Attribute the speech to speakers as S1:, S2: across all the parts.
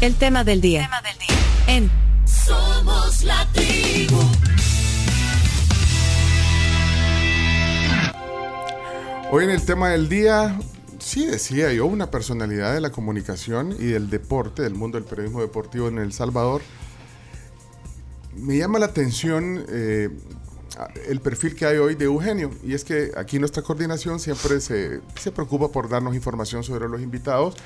S1: El tema del día. En
S2: Somos la tribu.
S3: Hoy en el tema del día, sí decía yo, una personalidad de la comunicación y del deporte, del mundo del periodismo deportivo en El Salvador. Me llama la atención eh, el perfil que hay hoy de Eugenio. Y es que aquí nuestra coordinación siempre se, se preocupa por darnos información sobre los invitados.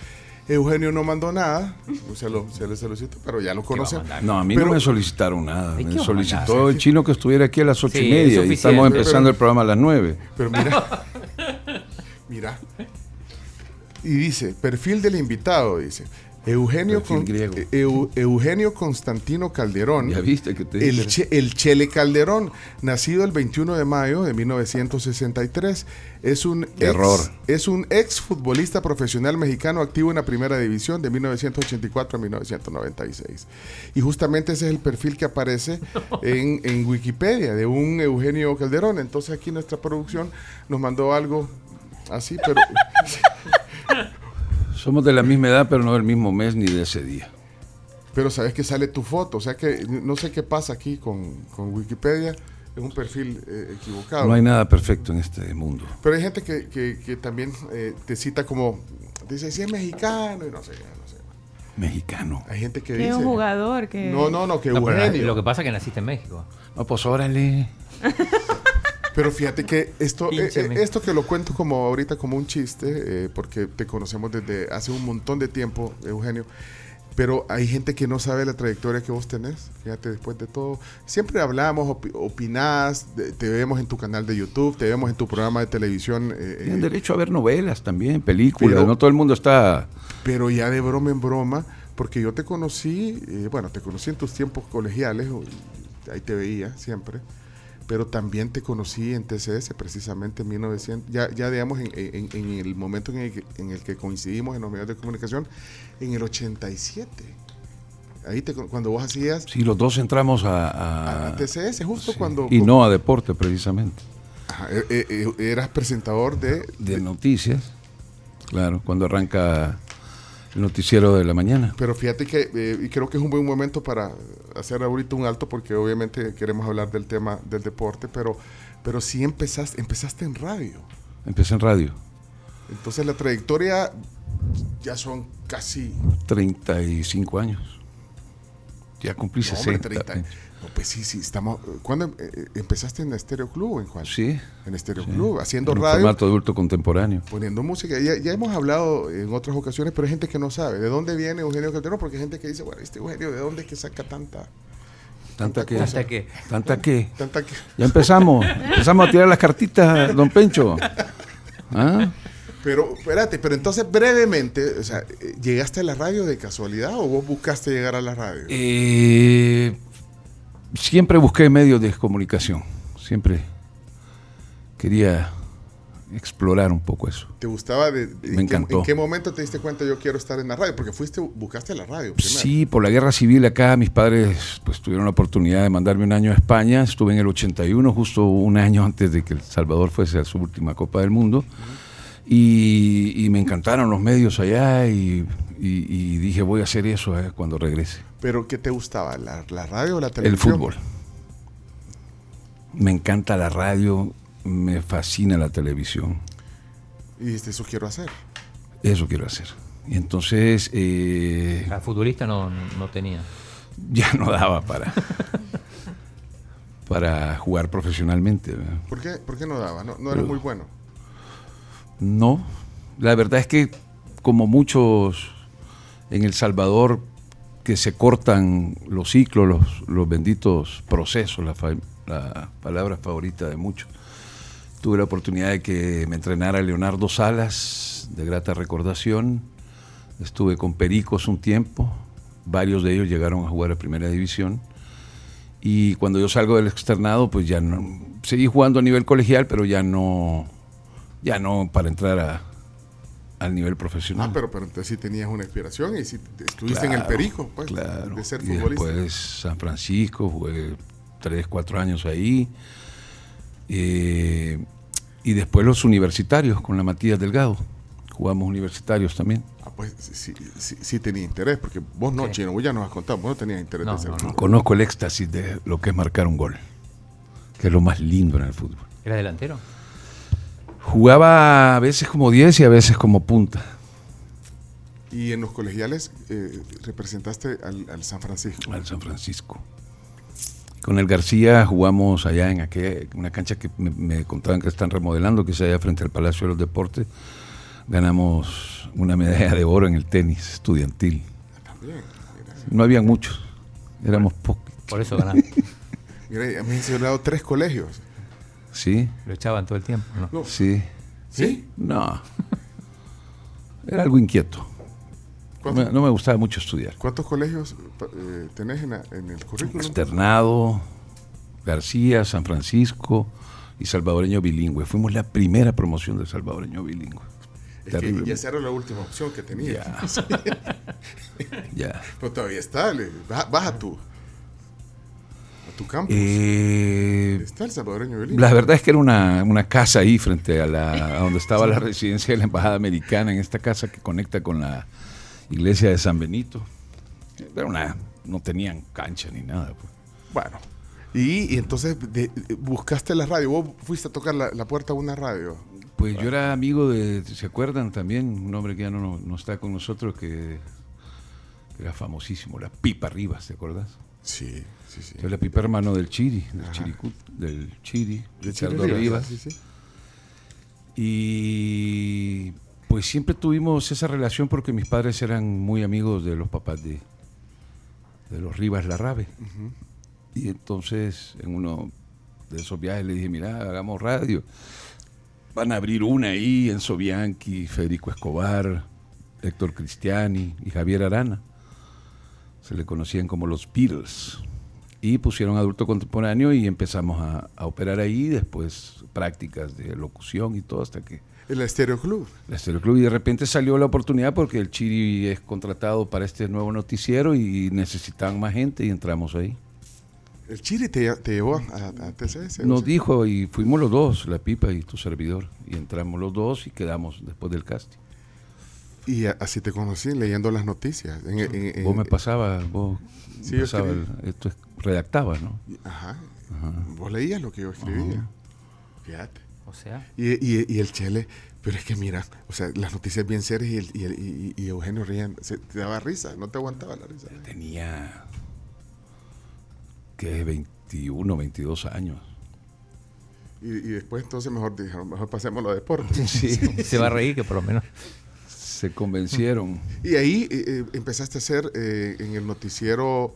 S3: Eugenio no mandó nada, se lo, se le solicitó, pero ya lo conocen.
S4: No, a mí
S3: Pero-
S4: no me solicitaron nada.
S5: ¿Y qué
S4: Me solicitó el chino que estuviera aquí a las ocho
S5: Sí,
S4: y
S5: es
S4: media y estamos empezando
S3: Pero-
S4: el programa a las nueve.
S3: Pero mira, mira. Y dice, perfil del invitado, dice. Eugenio, Con-. Eu- Eugenio Constantino Calderón.
S4: Ya viste que te.
S3: El, Che- el Chele Calderón, nacido el 21 de mayo de 1963, es un ex,
S4: Error.
S3: es un ex futbolista profesional mexicano activo en la primera división de 1984 a 1996. Y justamente ese es el perfil que aparece en, en Wikipedia de un Eugenio Calderón. Entonces aquí nuestra producción nos mandó algo así, pero
S4: Somos de la misma edad, pero no del mismo mes ni de ese día.
S3: pero sabes que sale tu foto. O sea que no sé qué pasa aquí con, con Wikipedia. Es un perfil eh, equivocado.
S4: No hay nada perfecto en este mundo.
S3: Pero hay gente que, que- que también eh, te cita como, dice, si es mexicano y no sé, no sé.
S4: Mexicano.
S3: Hay gente que
S6: Que
S3: dice...
S6: un jugador que.
S3: No, no, no, que
S5: No,
S3: Eugenio.
S5: lo que pasa es que naciste en México.
S4: No, pues órale.
S3: Pero fíjate que esto, eh, eh, esto que lo cuento como ahorita como un chiste, eh, porque te conocemos desde hace un montón de tiempo, Eugenio. Pero hay gente que no sabe la trayectoria que vos tenés. Fíjate, después de todo, siempre hablamos, opi- opinás, te vemos en tu canal de YouTube, te vemos en tu programa de televisión. eh,
S4: Tienen derecho a ver novelas también, películas.
S3: Pero-
S4: no todo el mundo está.
S3: pero ya de broma en broma, porque yo te conocí, eh, bueno, te conocí en tus tiempos colegiales, ahí te veía siempre, pero también te conocí en TCS, precisamente en 1900, ya, ya digamos en, en- en el momento en el, que, en el que coincidimos en los medios de comunicación, en el 87. Ahí te, cuando vos hacías
S4: Sí, los dos entramos a.
S3: a, TCS, justo
S4: sí.
S3: cuando
S4: Y no a deporte, precisamente.
S3: Ajá, eh, eh, eh, eras presentador de,
S4: De noticias. Claro, cuando arranca el noticiero de la mañana.
S3: Pero fíjate que eh, y creo que es un buen momento para hacer ahorita un alto porque obviamente queremos hablar del tema del deporte, pero, pero sí empezaste, empezaste en radio.
S4: Empecé en radio.
S3: Entonces la trayectoria ya son casi
S4: 35 años. Ya cumplí
S3: no, hombre,
S4: 60.
S3: 30. No, pues sí, sí, estamos. ¿Cuándo eh, eh, empezaste en Estéreo Club? ¿En cuál?
S4: Sí.
S3: En Estéreo
S4: sí.
S3: Club, haciendo
S4: En
S3: radio,
S4: formato adulto contemporáneo.
S3: poniendo música. Ya, ya hemos hablado en otras ocasiones, pero hay gente que no sabe de dónde viene Eugenio Calderón, porque hay gente que dice, bueno, este Eugenio, ¿de dónde es que saca tanta,
S4: Tanta que.
S5: Hasta que
S4: Tanta que.
S3: tanta que-
S4: Ya empezamos. Empezamos a tirar las cartitas, don Pencho. ¿Ah?
S3: Pero, espérate, pero entonces brevemente, o sea, ¿llegaste a la radio de casualidad o vos buscaste llegar a la radio?
S4: Eh, siempre busqué medios de comunicación. Siempre quería explorar un poco eso.
S3: ¿Te gustaba? De, de-
S4: Me
S3: en qué-
S4: encantó.
S3: ¿En qué momento te diste cuenta yo quiero estar en la radio? Porque fuiste, buscaste la radio primero.
S4: Sí, por la guerra civil acá mis padres pues tuvieron la oportunidad de mandarme un año a España. Estuve en el 81, justo un año antes de que El Salvador fuese a su última Copa del Mundo. Y, y me encantaron los medios allá y, y- y dije voy a hacer eso eh, cuando regrese.
S3: ¿Pero qué te gustaba? ¿La, la radio o la
S4: El
S3: televisión?
S4: fútbol. Me encanta la radio, me fascina la televisión.
S3: Y dijiste, eso quiero hacer.
S4: Eso quiero hacer. Y entonces eh,
S5: la futbolista no, no tenía.
S4: ya no daba para, para jugar profesionalmente.
S3: ¿Por qué, por qué no daba? No, no era muy bueno.
S4: No, la verdad es que como muchos en El Salvador que se cortan los ciclos, los, benditos procesos, la, la palabra favorita de muchos. Tuve la oportunidad de que me entrenara Leonardo Salas, de grata recordación. Estuve con Pericos un tiempo, varios de ellos llegaron a jugar a Primera División. Y cuando yo salgo del externado, pues ya no, seguí jugando a nivel colegial, pero ya no, ya no para entrar a- al nivel profesional.
S3: Ah, pero, pero entonces sí tenías una inspiración y sí te- estuviste en el Perico, pues,
S4: claro.
S3: de ser
S4: Y
S3: futbolista.
S4: después San Francisco, jugué tres, cuatro años ahí. Eh, y después los universitarios con la Matías Delgado. Jugamos universitarios también.
S3: Ah, pues sí, sí, sí tenía interés, porque vos no,
S5: Sí.
S3: Chino, vos ya nos has contado, vos no tenías interés
S5: No,
S3: de ser
S5: no.
S4: Conozco el éxtasis de lo que es marcar un gol, que es lo más lindo en el fútbol.
S5: ¿Era delantero?
S4: Jugaba a veces como 10 y a veces como punta.
S3: Y en los colegiales eh, representaste al, al San Francisco.
S4: al San Francisco. Con el García jugamos allá en aquella, una cancha que me, me contaban que están remodelando, que es allá frente al Palacio de los Deportes. Ganamos una medalla de oro en el tenis estudiantil.
S3: También.
S4: No había muchos, éramos pocos.
S5: Por eso ganaron.
S3: mira, has mencionado tres colegios.
S4: Sí,
S5: Lo echaban todo el tiempo. ¿no?
S3: No.
S4: sí,
S3: ¿Sí?
S4: no. Era algo inquieto. No
S3: ¿Cuántos,
S4: me, no me gustaba mucho estudiar.
S3: cuántos colegios eh, tenés en, el currículum?
S4: Externado, García, San Francisco y salvadoreño bilingüe. Fuimos la primera promoción del salvadoreño bilingüe.
S3: Es que
S4: Terrible.
S3: ya esa era la última opción que tenía.
S4: Ya. ya.
S3: Pero todavía está, le- baja, baja tu, a tu campus.
S4: Eh,
S3: está el salvadoreño bilingüe.
S4: la verdad es que era una, una casa ahí frente a, la, a donde estaba la residencia de la Embajada Americana, en esta casa que conecta con la iglesia de San Benito. Era una, no tenían cancha ni nada. pues.
S3: Bueno. Y, y entonces de- de- buscaste la radio. Vos fuiste a tocar la, la puerta de una radio.
S4: Pues yo era amigo de, ¿se acuerdan también? Un hombre que ya no, no está con nosotros, que, que era famosísimo, la Pipa Rivas, ¿te acuerdas?
S3: Sí, sí, sí.
S4: Pipa hermano del Chiri, del
S3: Ajá.
S4: Chiricut, del Chiri,
S3: De
S4: Ricardo Rivas.
S3: Sí, sí.
S4: Y pues siempre tuvimos esa relación porque mis padres eran muy amigos de los papás de, de los Rivas Larrabe. Y entonces en uno de esos viajes le dije, mira, hagamos radio. Van a abrir una ahí, Enzo Bianchi, Federico Escobar, Héctor Cristiani y Javier Arana. Se le conocían como los Beatles. Y pusieron adulto contemporáneo y empezamos a, a operar ahí, después prácticas de locución y todo, hasta que
S3: El Estéreo Club.
S4: la Estéreo Club. Y de repente salió la oportunidad porque el Chiri es contratado para este nuevo noticiero y necesitaban más gente y entramos ahí.
S3: El Chile te, te llevó a, a TCS. o
S4: Nos
S3: sea,
S4: dijo y fuimos los dos, la pipa y tu servidor. Y entramos los dos y quedamos después del casting.
S3: Y a- así te conocí leyendo las noticias. En- en- en-
S4: vos me pasabas, vos
S3: Sí,
S4: pasaba el- esto es- redactabas, ¿no?
S3: Ajá. Vos leías lo que yo escribía. Fíjate.
S5: O sea,
S3: Y, y- y el Chele, pero es que mira, o sea, las noticias bien serias y, el- y, el- y- y Eugenio Rían, se, te daba risa, no te aguantaba la risa.
S4: Tenía que 21, 22 años.
S3: Y, y después entonces mejor dijeron, mejor pasemos a los deportes.
S4: Sí,
S5: se va a reír que por lo menos.
S4: Se convencieron.
S3: Y ahí eh, eh, empezaste a hacer eh, en el noticiero...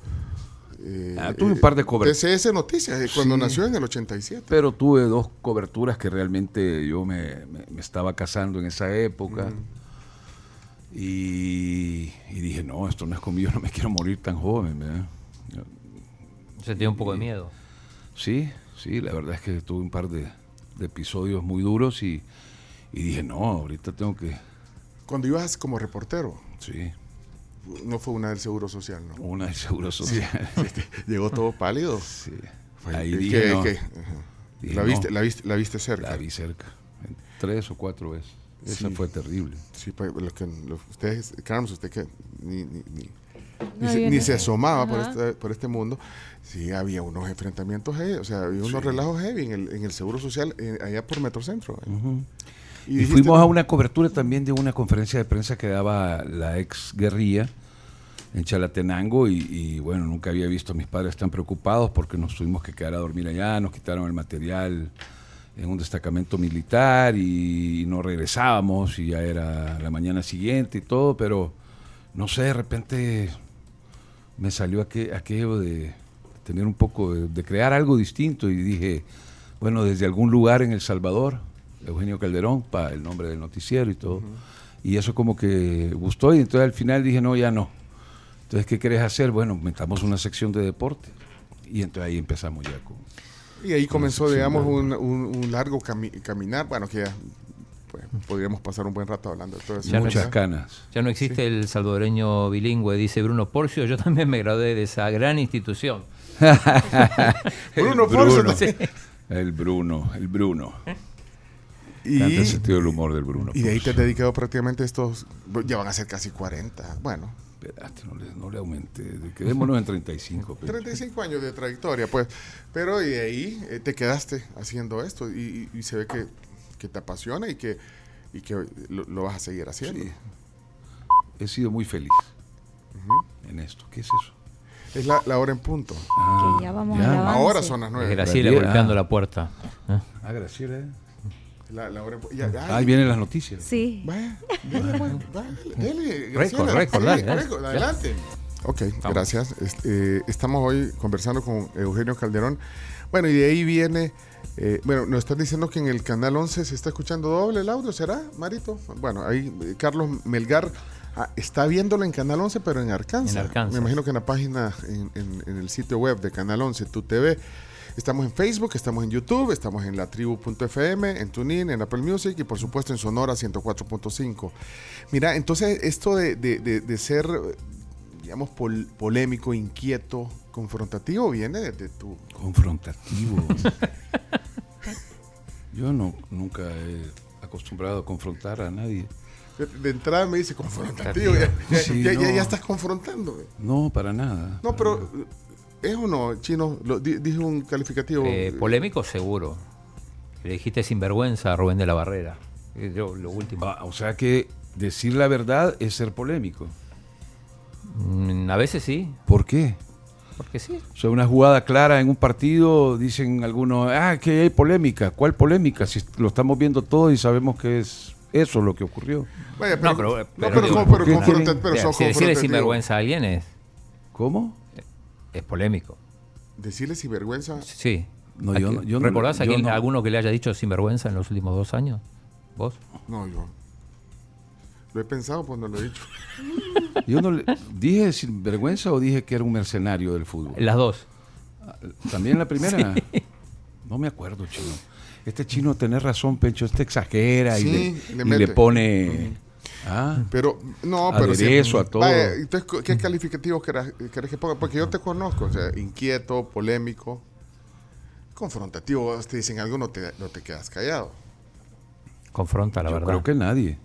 S3: eh,
S4: Ah, tuve un par de coberturas.
S3: TCS Noticias, eh, cuando
S4: Sí.
S3: nació en el 87.
S4: Pero tuve dos coberturas que realmente yo me, me- me estaba casando en esa época. Y, y dije, no, esto no es conmigo, no me quiero morir tan joven. ¿verdad?
S5: Se tiene un poco de miedo.
S4: Sí, sí, la verdad es que tuve un par de, de episodios muy duros y, y dije, no, ahorita tengo que...
S3: Cuando ibas como reportero,
S4: Sí,
S3: no fue una del Seguro Social, ¿no?
S4: una de seguro social.
S3: Llegó todo pálido.
S4: Sí.
S3: Fue-
S4: Ahí dije,
S3: que-
S4: no,
S3: que- ajá.
S4: Dije,
S3: la,
S4: no.
S3: viste, la, viste, la viste cerca.
S4: la vi cerca, en tres o cuatro veces. Esa
S3: Sí.
S4: fue terrible.
S3: Sí, pues, lo que, lo- ustedes, Carlos, usted que ni, ni, ni-
S1: No
S3: se, ni se asomaba por este, por este mundo, sí había unos enfrentamientos, heavy, o sea, había unos
S4: Sí.
S3: relajos heavy en el, en el Seguro Social, eh, allá por Metrocentro. eh.
S4: Y, fuimos a una cobertura también de una conferencia de prensa que daba la ex guerrilla en Chalatenango y, y, bueno, nunca había visto a mis padres tan preocupados porque nos tuvimos que quedar a dormir allá, nos quitaron el material en un destacamento militar y no regresábamos y ya era la mañana siguiente y todo, pero no sé, de repente me salió aquel- aquello de tener un poco, de, de crear algo distinto y dije, bueno, desde algún lugar en El Salvador, Eugenio Calderón, para el nombre del noticiero y todo. Y eso como que gustó y entonces al final dije, no, ya no. Entonces, ¿qué querés hacer? Bueno, metamos una sección de deporte. Y entonces ahí empezamos ya con...
S3: Y ahí comenzó, digamos, un, un- un largo cami- caminar, bueno, que ya pues, podríamos pasar un buen rato hablando de todo eso.
S5: Ya no
S4: muchas canas.
S5: Ya no existe el salvadoreño bilingüe, dice Bruno Porcio. Yo también me gradué de esa gran institución.
S3: Bruno Porcio,
S4: el Bruno, el Bruno.
S3: Y,
S4: sentido del humor del Bruno.
S3: y de ahí te has dedicado prácticamente estos, ya van a ser casi 40, bueno,
S4: Espérate, no le, no le aumente. Quedémonos en 35. Pencho.
S3: 35 años de trayectoria, pues. Pero y de ahí eh, te quedaste haciendo esto y, y- se ve que, que te apasiona y que, y que lo, lo vas a seguir haciendo.
S4: Sí. He sido muy feliz en esto. ¿Qué es eso?
S3: Es la, la hora en punto.
S4: Ah,
S6: Que ya vamos
S4: ya.
S3: Ahora son las
S5: Es
S3: 9.
S5: Graciela golpeando la puerta. ¿eh?
S4: Ah, Graciela.
S3: La, la hora en pu- ya, ay,
S4: Ahí vienen las noticias.
S6: Sí.
S3: Vaya, dele, pues,
S5: dale, dale.
S3: récord, adelante. Ok, gracias. Este, eh, estamos hoy conversando con Eugenio Calderón. Bueno, y de ahí viene, eh, bueno, nos están diciendo que en el canal 11 se está escuchando doble el audio, ¿será, Marito? Bueno, ahí eh, Carlos Melgar ah, está viéndolo en canal 11, pero en Arkansas.
S5: En Arkansas.
S3: Me imagino que en la página, en, en- en el sitio web de Canal 11, tu TV. Estamos en Facebook, estamos en YouTube, estamos en la tribu.fm, en TuneIn, en Apple Music y por supuesto en Sonora 104.5. Mira, entonces esto de, de- de- de ser, digamos, pol- polémico, inquieto, confrontativo, viene desde tu...
S4: Confrontativo. Yo no, nunca he acostumbrado a confrontar a nadie.
S3: De, entrada me dice confrontativo, ya, ya-
S4: Sí,
S3: ya- ya-
S4: no.
S3: ya estás confrontando.
S4: No, para nada.
S3: No, pero ¿es o no, Chino? Lo, di- dije un calificativo.
S5: Eh, polémico seguro. Le dijiste sinvergüenza a Rubén de la Barrera. Yo, lo último.
S4: Ah, o sea que decir la verdad es ser polémico.
S5: Mm, A veces sí,
S4: ¿Por qué?
S5: porque sí.
S4: O sea, una jugada clara en un partido, dicen algunos, ah, que hay polémica. ¿Cuál polémica? Si lo estamos viendo todo y sabemos que es eso lo que ocurrió.
S3: Vaya,
S5: No, pero,
S3: no,
S5: pero
S3: pero, pero
S4: ¿por qué
S3: confronta-
S4: quieren-
S3: pero
S5: Mira,
S3: son
S5: es, polémico.
S3: Decirle sinvergüenza.
S5: Sí.
S4: No,
S5: ¿A
S4: yo no- yo no-
S5: ¿Recordás a
S4: yo
S5: quién-
S4: no.
S5: alguno que le haya dicho sinvergüenza en los últimos dos años? ¿Vos?
S3: No, yo. Lo he pensado cuando lo he dicho.
S4: Yo no le, dije sin vergüenza o dije que era un mercenario del fútbol.
S5: Las dos.
S4: También la primera. No me acuerdo, chino. Este chino tenés razón, Pencho, este exagera y,
S3: Sí,
S4: le,
S3: le
S4: y
S3: mete.
S4: le pone. Ah,
S3: Pero, no, pero.
S4: Aderezo a todo.
S3: Vaya, entonces, ¿qué calificativo querás, querés que ponga? Porque yo te conozco, o sea, inquieto, polémico, confrontativo. Te dicen algo, no te, no te quedas callado.
S5: Confronta, la
S4: yo
S5: verdad.
S4: creo que nadie.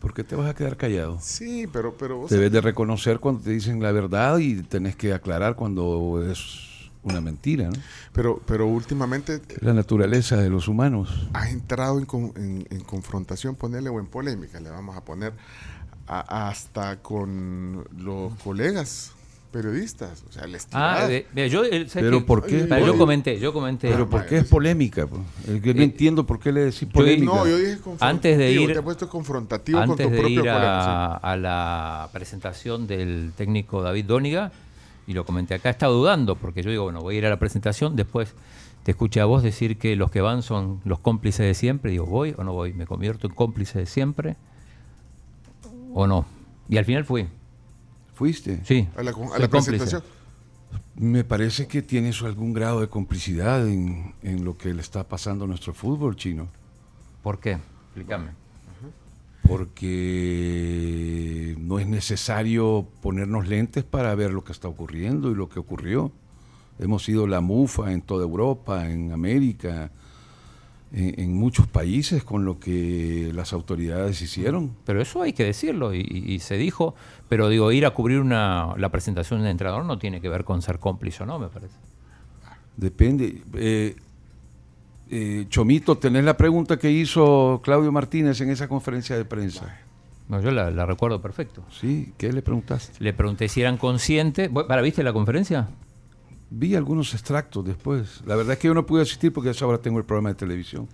S4: ¿Por qué te vas a quedar callado?
S3: Sí, pero. pero vos-
S4: Debes de reconocer cuando te dicen la verdad y tenés que aclarar cuando es una mentira, ¿no?
S3: pero, pero últimamente
S4: Es la naturaleza de los humanos.
S3: has entrado en, con- en- en confrontación, ponerle o en polémica, le vamos a poner a- hasta con los colegas periodistas. O sea, les
S5: Ah, de- mira, yo, eh, ¿sabes
S4: Pero
S5: qué?
S4: ¿por qué?
S5: Pero yo comenté, yo comenté.
S4: Pero ¿por qué es polémica? po? El que no
S5: Eh,
S4: entiendo por qué le decís
S5: yo-
S4: polémica.
S3: No, yo dije confrontativo.
S5: Antes de ir-
S3: Te he puesto confrontativo con
S5: Antes
S3: tu
S5: de
S3: propio
S5: ir
S3: colega.
S5: a, a la presentación del técnico David Dóniga, y lo comenté acá, estaba dudando, porque yo digo, bueno, voy a ir a la presentación, después te escuché a vos decir que los que van son los cómplices de siempre, digo, ¿voy o no voy? ¿Me convierto en cómplice de siempre o no? Y al final fui,
S4: ¿Fuiste?
S5: sí.
S3: A la, a presentación.
S4: Me parece que tienes algún grado de complicidad en, en lo que le está pasando a nuestro fútbol chino.
S5: ¿Por qué? Explícame.
S4: Porque no es necesario ponernos lentes para ver lo que está ocurriendo y lo que ocurrió. Hemos sido la mufa en toda Europa, en América, en, en muchos países con lo que las autoridades hicieron.
S5: Pero eso hay que decirlo y, y- se dijo, pero digo, ir a cubrir una, la presentación de entrenador no tiene que ver con ser cómplice o no, me parece.
S4: Depende. Eh, eh, Chomito, ¿tenés la pregunta que hizo Claudio Martínez en esa conferencia de prensa?
S5: No, yo la, la recuerdo perfecto.
S4: Sí, ¿qué le preguntaste?
S5: Le pregunté si eran conscientes. ¿Vos- ¿Para viste la conferencia?
S4: Vi algunos extractos después. La verdad es que yo no pude asistir porque a esa hora tengo el programa de televisión.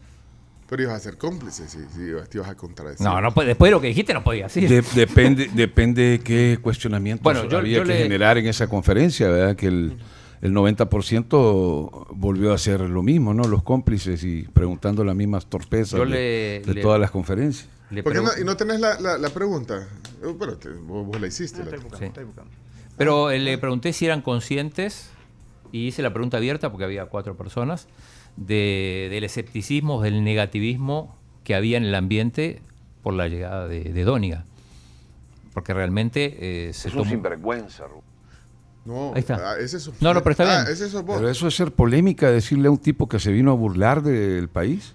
S3: Pero ibas a ser cómplice, si, si ibas- te ibas a contradecir.
S5: No, no después de lo que dijiste no podía decir.
S4: De- depende, depende de qué cuestionamientos
S5: Bueno, yo-
S4: había
S5: yo
S4: que
S5: le-
S4: generar en esa conferencia, ¿verdad? Que el, el 90% volvió a hacer lo mismo, ¿no? Los cómplices y preguntando las mismas torpezas de,
S5: le-
S4: de
S5: le-
S4: todas las conferencias.
S5: Le
S3: ¿Por qué no,
S5: pregun-
S3: y no tenés la, la, la pregunta? Eh, Pero te- vos, vos la hiciste. la-
S5: Sí. Pero eh, le pregunté si eran conscientes y hice la pregunta abierta porque había cuatro personas de- del escepticismo, del negativismo que había en el ambiente por la llegada de, de Dóniga. Porque realmente eh, se tomó...
S4: sinvergüenza,
S3: No,
S5: Ahí está.
S3: ah, ese es
S5: No, no, pero está
S3: ah,
S5: bien.
S3: ese.
S4: Pero eso es ser polémica, decirle a un tipo que se vino a burlar del país.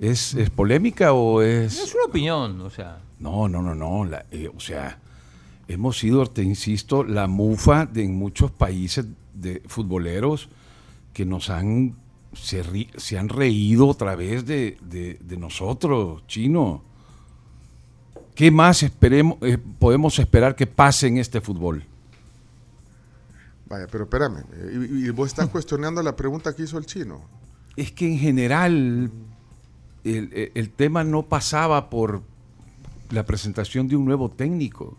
S4: ¿Es, es polémica o es...?
S5: Es una opinión, o sea.
S4: No, no, no, no. la- eh, o sea, hemos sido, te insisto, la mufa de en muchos países de futboleros que nos han se, ri- se han reído otra vez de, de- de nosotros, chino. ¿Qué más esperemos, eh, podemos esperar que pase en este fútbol?
S3: Vaya, pero espérame. eh, Y, y vos estás cuestionando la pregunta que hizo el chino.
S4: Es que en general el, el- tema no pasaba por la presentación de un nuevo técnico.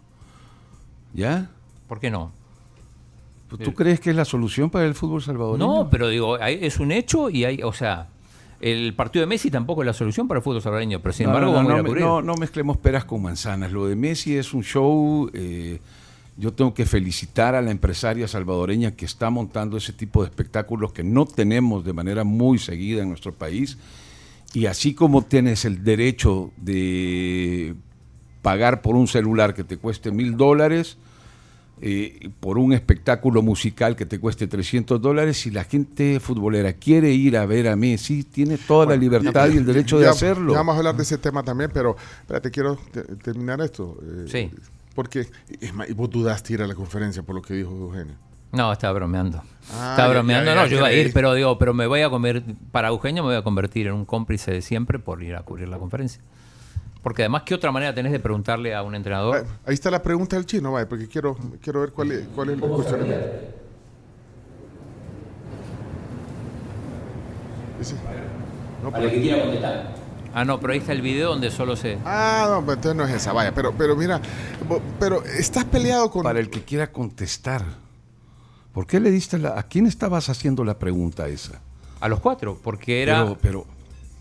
S4: ¿Ya?
S5: ¿Por qué no?
S4: ¿Tú crees que es la solución para el fútbol salvadoreño?
S5: No, pero digo, hay- es un hecho y hay, o sea, el partido de Messi tampoco es la solución para el fútbol salvadoreño, pero sin
S4: No,
S5: embargo
S4: no,
S5: vamos a ir
S4: no,
S5: a
S4: me-
S5: cubrir.
S4: no, no mezclemos peras con manzanas. Lo de Messi es un show. eh, yo tengo que felicitar a la empresaria salvadoreña que está montando ese tipo de espectáculos que no tenemos de manera muy seguida en nuestro país. Y así como tienes el derecho de pagar por un celular que te cueste mil dólares, eh, por un espectáculo musical que te cueste 300 dólares, si la gente futbolera quiere ir a ver a Messi, tiene toda la libertad y el derecho de hacerlo.
S3: Ya vamos a hablar de ese tema también, pero espérate, quiero te- terminar esto. eh,
S5: Sí.
S3: Porque, es más, y vos dudaste ir a la conferencia por lo que dijo Eugenio.
S5: No, estaba bromeando.
S3: Ah,
S5: estaba
S3: ya,
S5: bromeando.
S3: ya,
S5: no, yo iba a ir, pero digo, pero me voy a comer, para Eugenio me voy a convertir en un cómplice de siempre por ir a cubrir la conferencia. Porque además, ¿qué otra manera tenés de preguntarle a un entrenador?
S3: Vaya, Ahí está la pregunta del chino, vaya, porque quiero, quiero ver cuál es, cuál es el cuestionamiento. No, pero-
S5: quiera contestar. Ah, no, pero ahí está el video donde solo se...
S3: Ah, no, pues entonces no es esa, vaya, pero, pero mira, pero estás peleado con...
S4: Para el que quiera contestar, ¿por qué le diste la... ¿A quién estabas haciendo la pregunta esa?
S5: A los cuatro, porque era...
S4: Pero, pero,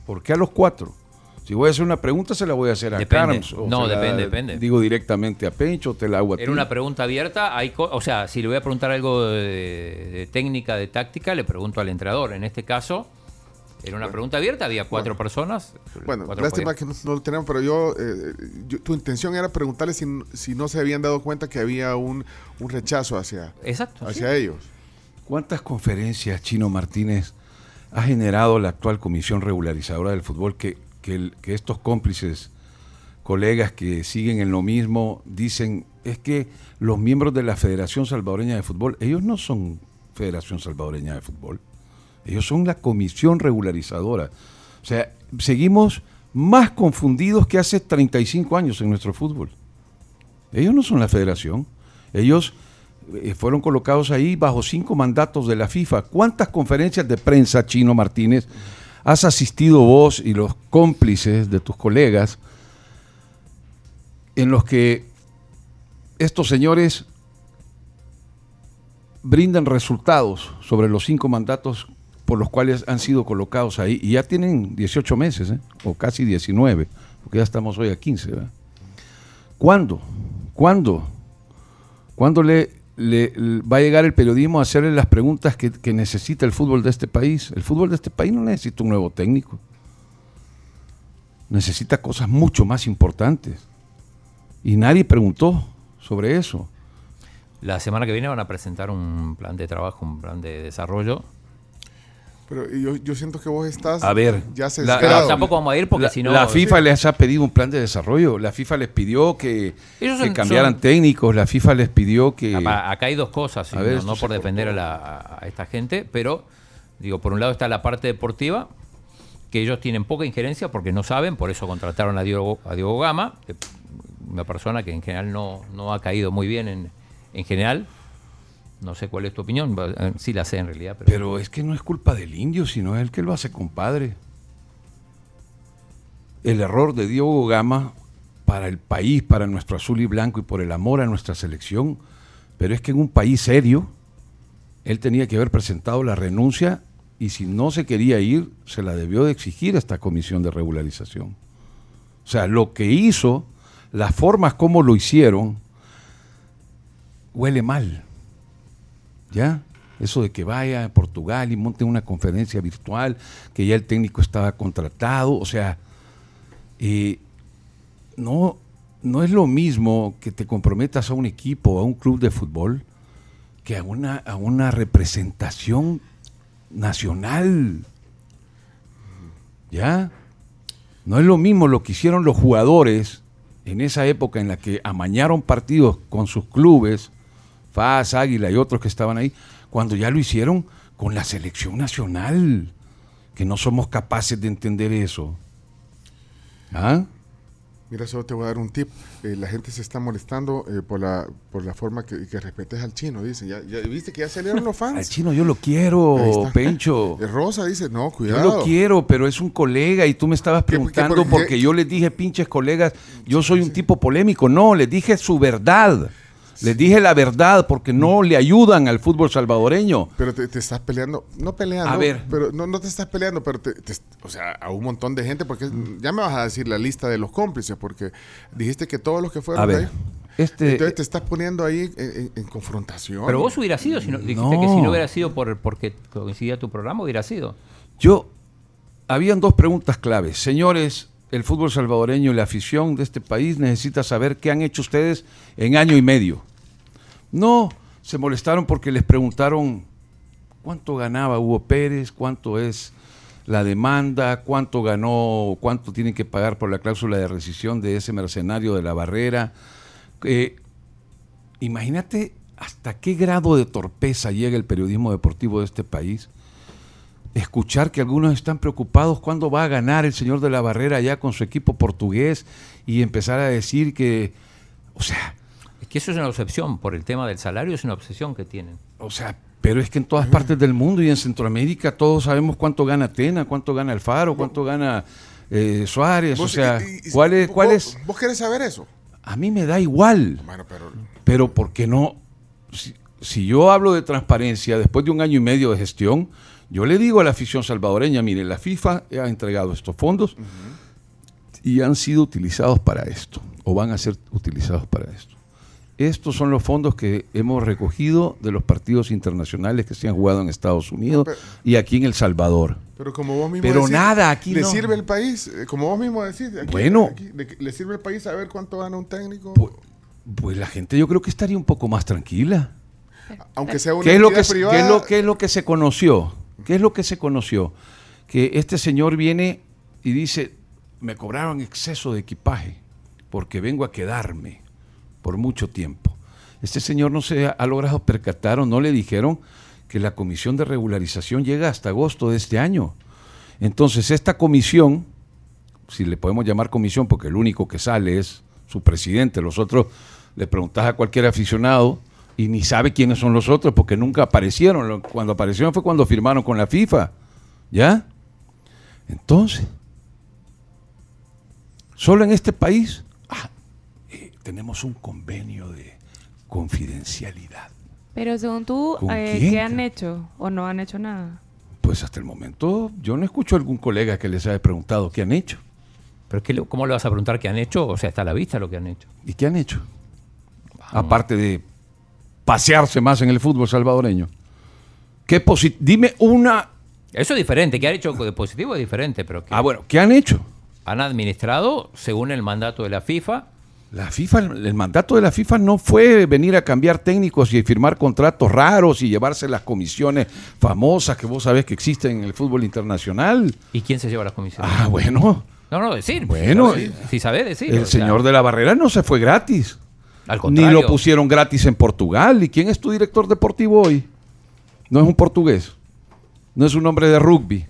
S4: ¿por qué a los cuatro? Si voy a hacer una pregunta, se la voy a hacer a
S5: Depende.
S4: Carms. o
S5: No, depende, depende.
S4: Digo directamente a Pencho, te la hago a ti.
S5: Era una pregunta abierta. Hay o sea, si le voy a preguntar algo de, de técnica, de táctica, le pregunto al entrenador. En este caso, era una pregunta abierta. Había cuatro personas.
S3: Bueno,
S5: cuatro
S3: lástima
S5: podían-
S3: que no, no lo tenemos, pero yo, eh, yo- tu intención era preguntarle si, si no se habían dado cuenta que había un, un rechazo hacia,
S5: Exacto. sí.
S3: hacia ellos.
S4: ¿Cuántas conferencias, Chino Martínez, ha generado la actual Comisión Regularizadora del Fútbol que, que, el- que estos cómplices, colegas que siguen en lo mismo, dicen, es que los miembros de la Federación Salvadoreña de Fútbol, ellos no son Federación Salvadoreña de Fútbol, ellos son la Comisión Regularizadora. O sea, seguimos más confundidos que hace 35 años en nuestro fútbol. Ellos no son la federación. Ellos eh, fueron colocados ahí bajo cinco mandatos de la FIFA. ¿Cuántas conferencias de prensa, Chino Martínez, has asistido vos y los cómplices de tus colegas en los que estos señores brindan resultados sobre los cinco mandatos por los cuales han sido colocados ahí? Y ya tienen 18 meses, ¿eh? o casi 19, porque ya estamos hoy a 15. ¿verdad? ¿Cuándo? ¿Cuándo? ¿Cuándo le va a llegar el periodismo a hacerle las preguntas que, que necesita el fútbol de este país? El fútbol de este país no necesita un nuevo técnico. Necesita cosas mucho más importantes. Y nadie preguntó sobre eso.
S5: La semana que viene van a presentar un plan de trabajo, un plan de desarrollo.
S3: Pero yo, yo siento que vos estás
S4: A ver,
S3: ya se
S4: la-
S5: Pero tampoco vamos a ir porque
S4: la,
S5: si no...
S4: la FIFA les ha pedido un plan de desarrollo. La FIFA les pidió que,
S5: son-
S4: cambiaran
S5: son-
S4: técnicos. La FIFA les pidió que...
S5: Acá, acá hay dos cosas,
S4: A
S5: y
S4: ver,
S5: no, por defender a, la- a- esta gente, pero digo, por un lado está la parte deportiva, que ellos tienen poca injerencia porque no saben, por eso contrataron a Diego, a Diego Gama, una persona que en general no, no ha caído muy bien en, en general. No sé cuál es tu opinión, eh, sí la sé en realidad, pero,
S4: Pero es que no es culpa del indio, sino es el que lo hace compadre. El error de Diego Gama para el país, para nuestro azul y blanco y por el amor a nuestra selección, pero es que en un país serio, él tenía que haber presentado la renuncia y si no se quería ir, se la debió de exigir a esta comisión de regularización. O sea, lo que hizo, las formas como lo hicieron, huele mal. ¿Ya? Eso de que vaya a Portugal y monte una conferencia virtual, que ya el técnico estaba contratado, o sea, eh, no, no es lo mismo que te comprometas a un equipo, a un club de fútbol, que a una, a una representación nacional. ¿Ya? No es lo mismo lo que hicieron los jugadores en esa época en la que amañaron partidos con sus clubes, FAS, Águila y otros que estaban ahí, cuando ya lo hicieron con la selección nacional, que no somos capaces de entender eso. ¿Ah?
S3: Mira, solo te voy a dar un tip. Eh, la gente se está molestando eh, por, la, por la forma que, que respetes al chino, dicen. Ya, ya viste que ya salieron los
S4: Al
S3: fans.
S4: chino yo lo quiero. Pencho.
S3: Eh, Rosa dice, no,
S4: Yo
S3: cuidado.
S4: lo quiero, pero es un colega y tú me estabas
S3: ¿Qué- qué-
S4: preguntando porque yo les dije, pinches colegas, yo soy un tipo polémico. No, les dije su verdad. Les dije la verdad porque no le ayudan al fútbol salvadoreño.
S3: Pero te, te estás peleando, no peleando,
S4: A ver.
S3: pero no, no te estás peleando, pero te, te- o sea, a un montón de gente, porque ya me vas a decir la lista de los cómplices, porque dijiste que todos los que fueron
S4: A
S3: de
S4: ver,
S3: ahí,
S4: este,
S3: entonces te estás poniendo ahí en, en- en confrontación.
S5: Pero vos hubieras sido, si no, dijiste
S4: No.
S5: que si no hubiera sido por porque coincidía tu programa, hubiera sido.
S4: Yo, habían dos preguntas claves. Señores, el fútbol salvadoreño y la afición de este país necesita saber qué han hecho ustedes en año y medio. No, se molestaron porque les preguntaron cuánto ganaba Hugo Pérez, cuánto es la demanda, cuánto ganó, cuánto tienen que pagar por la cláusula de rescisión de ese mercenario de la barrera. Eh, imagínate hasta qué grado de torpeza llega el periodismo deportivo de este país escuchar que algunos están preocupados cuándo va a ganar el señor de la barrera ya con su equipo portugués y empezar a decir que, o sea,
S5: Es que eso es una obsesión, por el tema del salario es una obsesión que tienen.
S4: o sea, pero es que en todas partes del mundo y en Centroamérica todos sabemos cuánto gana Tena, cuánto gana Alfaro, cuánto gana eh, Suárez, o sea,
S3: y- y-
S4: ¿cuál es?
S3: vos-
S4: ¿Cuál
S3: vos-
S4: es?
S3: ¿Vos querés saber eso?
S4: A mí me da igual.
S3: Bueno, pero
S4: Pero ¿por qué no? Si, si yo hablo de transparencia después de un año y medio de gestión, yo le digo a la afición salvadoreña, mire, la FIFA ha entregado estos fondos y han sido utilizados para esto, o van a ser utilizados para esto. Estos son los fondos que hemos recogido de los partidos internacionales que se han jugado en Estados Unidos
S3: Pero-
S4: y aquí en El Salvador.
S3: Pero como vos mismo
S4: Pero
S3: decís,
S4: nada, aquí
S3: le
S4: no.
S3: sirve el país, eh, como vos mismo decís, aquí-
S4: Bueno.
S3: aquí, le, le sirve el país saber cuánto gana un técnico,
S4: Pu- Pues la gente yo creo que estaría un poco más tranquila.
S3: aunque sea una
S4: ¿Qué es, lo que,
S3: privada.
S4: qué es lo, qué es lo que se conoció? ¿Qué es lo que se conoció? Que este señor viene y dice, me cobraron exceso de equipaje porque vengo a quedarme por mucho tiempo. Este señor no se ha, logrado percatar o no le dijeron que la comisión de regularización llega hasta agosto de este año. Entonces, esta comisión, si le podemos llamar comisión, porque el único que sale es su presidente, los otros le preguntas a cualquier aficionado y ni sabe quiénes son los otros porque nunca aparecieron. Cuando aparecieron fue cuando firmaron con la FIFA. ¿Ya? Entonces, solo en este país ah, eh, tenemos un convenio de confidencialidad.
S6: Pero según tú,
S4: ¿Con
S6: eh, ¿qué han hecho o no han hecho nada?
S4: Pues hasta el momento yo no escucho a algún colega que les haya preguntado qué han hecho.
S5: Pero es que, lo- ¿cómo le vas a preguntar qué han hecho? O sea, está a la vista lo que han hecho.
S4: ¿Y qué han hecho? Aparte de pasearse más en el fútbol salvadoreño. ¿Qué Dime una...
S5: Eso es diferente. ¿Qué han hecho de positivo? Es diferente, pero que
S4: Ah, bueno, ¿qué han hecho?
S5: han administrado según el mandato de la FIFA.
S4: La FIFA, el mandato de la FIFA no fue venir a cambiar técnicos y firmar contratos raros y llevarse las comisiones famosas que vos sabés que existen en el fútbol internacional.
S5: ¿Y quién se lleva las comisiones?
S4: Ah, bueno,
S5: No, no, decir.
S4: Bueno,
S5: si si decir.
S4: el
S5: sea,
S4: señor de la barrera no se fue gratis.
S5: Al
S4: Ni lo pusieron gratis en Portugal. ¿Y quién es tu director deportivo hoy? No es un portugués. No es un hombre de rugby.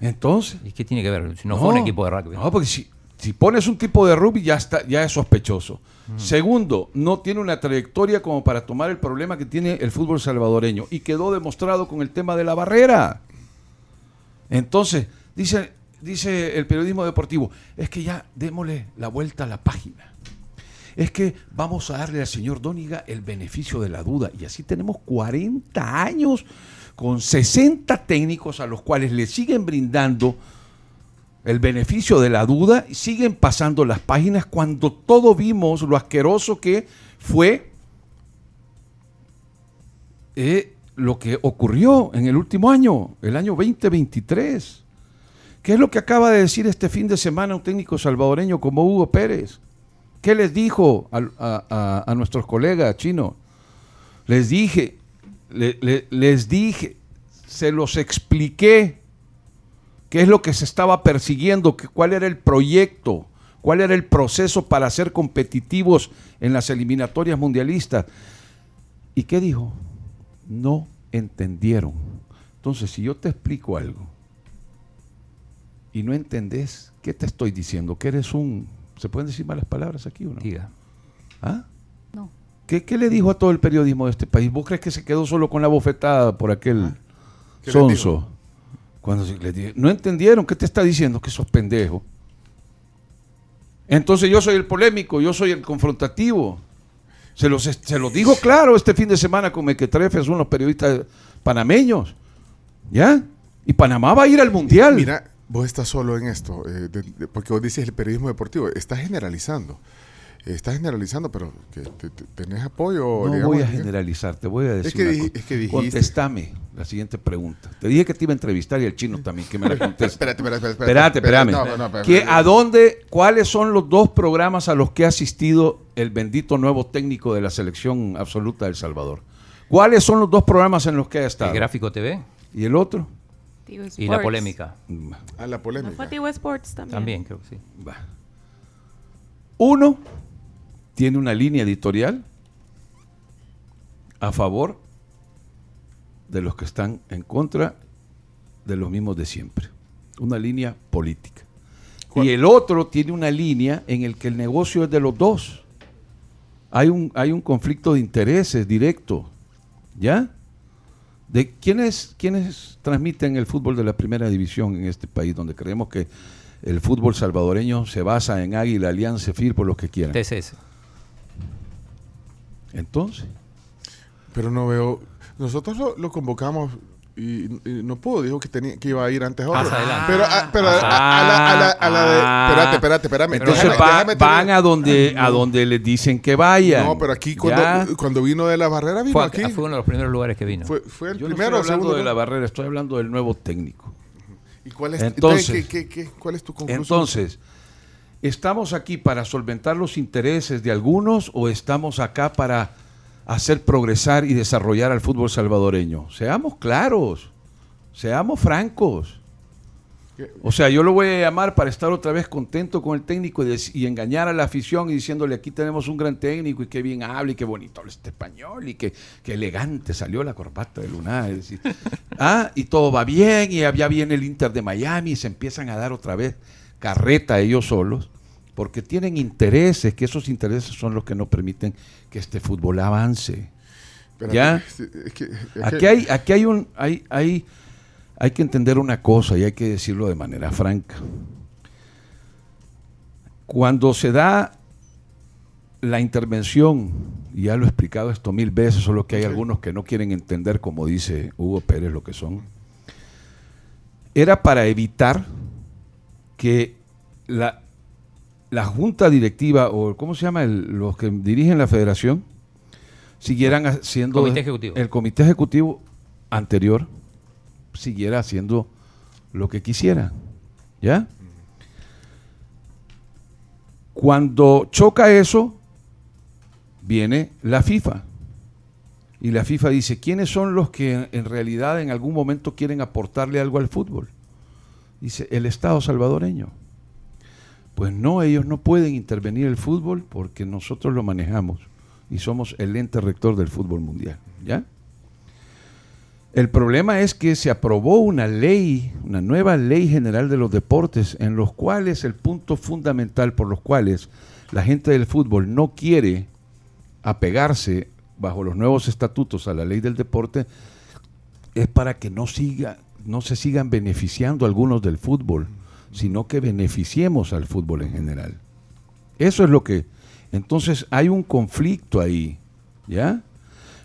S4: Entonces.
S5: ¿Y qué tiene que ver? Si no, fue un equipo de rugby.
S4: No, porque si, si pones un tipo de rugby ya, está, ya es sospechoso. Segundo, no tiene una trayectoria como para tomar el problema que tiene el fútbol salvadoreño. Y quedó demostrado con el tema de la barrera. Entonces, dice, dice el periodismo deportivo, es que ya démosle la vuelta a la página. Es que vamos a darle al señor Dóniga el beneficio de la duda. Y así tenemos 40 años con 60 técnicos a los cuales le siguen brindando el beneficio de la duda y siguen pasando las páginas cuando todos vimos lo asqueroso que fue eh, lo que ocurrió en el último año, el año 2023. ¿Qué es lo que acaba de decir este fin de semana un técnico salvadoreño como Hugo Pérez? ¿Qué les dijo a, nuestros colegas chinos? Les dije, le- le- les dije, se los expliqué, qué es lo que se estaba persiguiendo, cuál era el proyecto, cuál era el proceso para ser competitivos en las eliminatorias mundialistas. ¿Y qué dijo? No entendieron. Entonces, si yo te explico algo y no entendés, ¿qué te estoy diciendo? Que eres un... ¿Se pueden decir malas palabras aquí o no?
S5: Diga.
S4: ¿Ah?
S7: No.
S4: ¿Qué, qué le dijo a todo el periodismo de este país? ¿Vos crees que se quedó solo con la bofetada por aquel
S3: ¿Qué les
S4: sonso? Cuando se- le dije, no entendieron, ¿qué te está diciendo? Que sos pendejo. Entonces yo soy el polémico, yo soy el confrontativo. Se los, se los dijo claro este fin de semana con Mequetrefes, unos periodistas panameños. ¿Ya? Y Panamá va a ir al Mundial.
S3: Mira, vos estás solo en esto, eh, de- de- porque vos dices el periodismo deportivo, estás generalizando. Estás generalizando, pero que te- te- ¿tenés apoyo?
S4: No
S3: digamos,
S4: voy a
S3: ¿qué?
S4: generalizar, te voy a decir.
S3: que
S4: una
S3: dij-
S4: cosa.
S3: es que dijiste-
S4: Contestame la siguiente pregunta. Te dije que te iba a entrevistar y el chino también, que me la conteste.
S3: Espérate, espérate, espérate.
S4: Espérate, espérame.
S3: No, no, no, espérate,
S4: ¿Qué-
S3: espérate.
S4: ¿A dónde, cuáles son los dos programas a los que ha asistido el bendito nuevo técnico de la selección absoluta de El Salvador? ¿Cuáles son los dos programas en los que ha estado?
S5: El Gráfico TV
S4: ¿Y el otro?
S6: Tigo
S5: y la polémica.
S4: Mm,
S3: A la
S6: ¿No
S3: polémica.
S6: fue Tigo Sports también?
S5: También creo que sí.
S4: va. Uno tiene una línea editorial a favor de los que están en contra de los mismos de siempre. Una línea política.
S3: ¿Cuál?
S4: Y el otro tiene una línea en el que el negocio es de los dos. Hay un, hay un conflicto de intereses directo. ¿Ya? ¿De quiénes, quiénes transmiten el fútbol de la primera división en este país, donde creemos que el fútbol salvadoreño se basa en Águila, Alianza, FIR, por lo que quieran?
S5: TCS.
S4: Entonces,
S3: Pero no veo. Nosotros lo, lo convocamos y, y no pudo. Dijo que tenía que iba a ir antes
S5: adelante.
S3: Pero, a, pero a, a la, a la- a la de. Espérate, espérate, espérame.
S4: entonces
S3: déjame-
S4: va-
S3: déjame
S4: van a donde, a donde les dicen que vayan.
S3: No, pero aquí
S4: ¿Ya?
S3: cuando, cuando vino de la barrera vino
S5: Fue,
S3: aquí.
S5: fue uno de los primeros lugares que vino.
S3: Fue, fue el
S4: Yo no
S3: primero o
S4: estoy hablando
S3: segundo.
S4: de la
S3: ¿no?
S4: barrera, estoy hablando del nuevo técnico.
S3: ¿Y cuál es,
S4: Entonces-
S3: entonces, ¿qué- qué- qué- cuál es tu conclusión?
S4: Entonces, ¿estamos aquí para solventar los intereses de algunos o estamos acá para hacer progresar y desarrollar al fútbol salvadoreño? Seamos claros, seamos francos. O sea, yo lo voy a llamar para estar otra vez contento con el técnico y, engañar a la afición y diciéndole aquí tenemos un gran técnico y qué bien habla y qué bonito habla este español y qué, qué elegante salió la corbata de Luna. ah, y todo va bien y ya viene el Inter de Miami y se empiezan a dar otra vez carreta ellos solos porque tienen intereses, que esos intereses son los que no permiten que este fútbol avance. ¿Ya?
S3: es que- es que-
S4: Aquí hay, aquí hay un, hay, hay, hay que entender una cosa y hay que decirlo de manera franca. Cuando se da la intervención, y ya lo he explicado esto mil veces, solo que hay algunos que no quieren entender, como dice Hugo Pérez, lo que son, era para evitar que la, la junta directiva, o ¿cómo se llama? El- los que dirigen la federación, siguieran haciendo...
S5: Comité ejecutivo.
S4: El comité ejecutivo anterior siguiera haciendo lo que quisiera. ¿Ya? Cuando choca eso, viene la FIFA. Y la FIFA dice, ¿quiénes son los que en realidad en algún momento quieren aportarle algo al fútbol? Dice, el Estado salvadoreño. Pues no, ellos no pueden intervenir el fútbol porque nosotros lo manejamos y somos el ente rector del fútbol mundial. ¿Ya? El problema es que se aprobó una ley, una nueva ley general de los deportes, en los cuales el punto fundamental por los cuales la gente del fútbol no quiere apegarse bajo los nuevos estatutos a la ley del deporte es para que no siga, no se sigan beneficiando algunos del fútbol, sino que beneficiemos al fútbol en general. Eso es lo que. Entonces hay un conflicto ahí, ¿ya?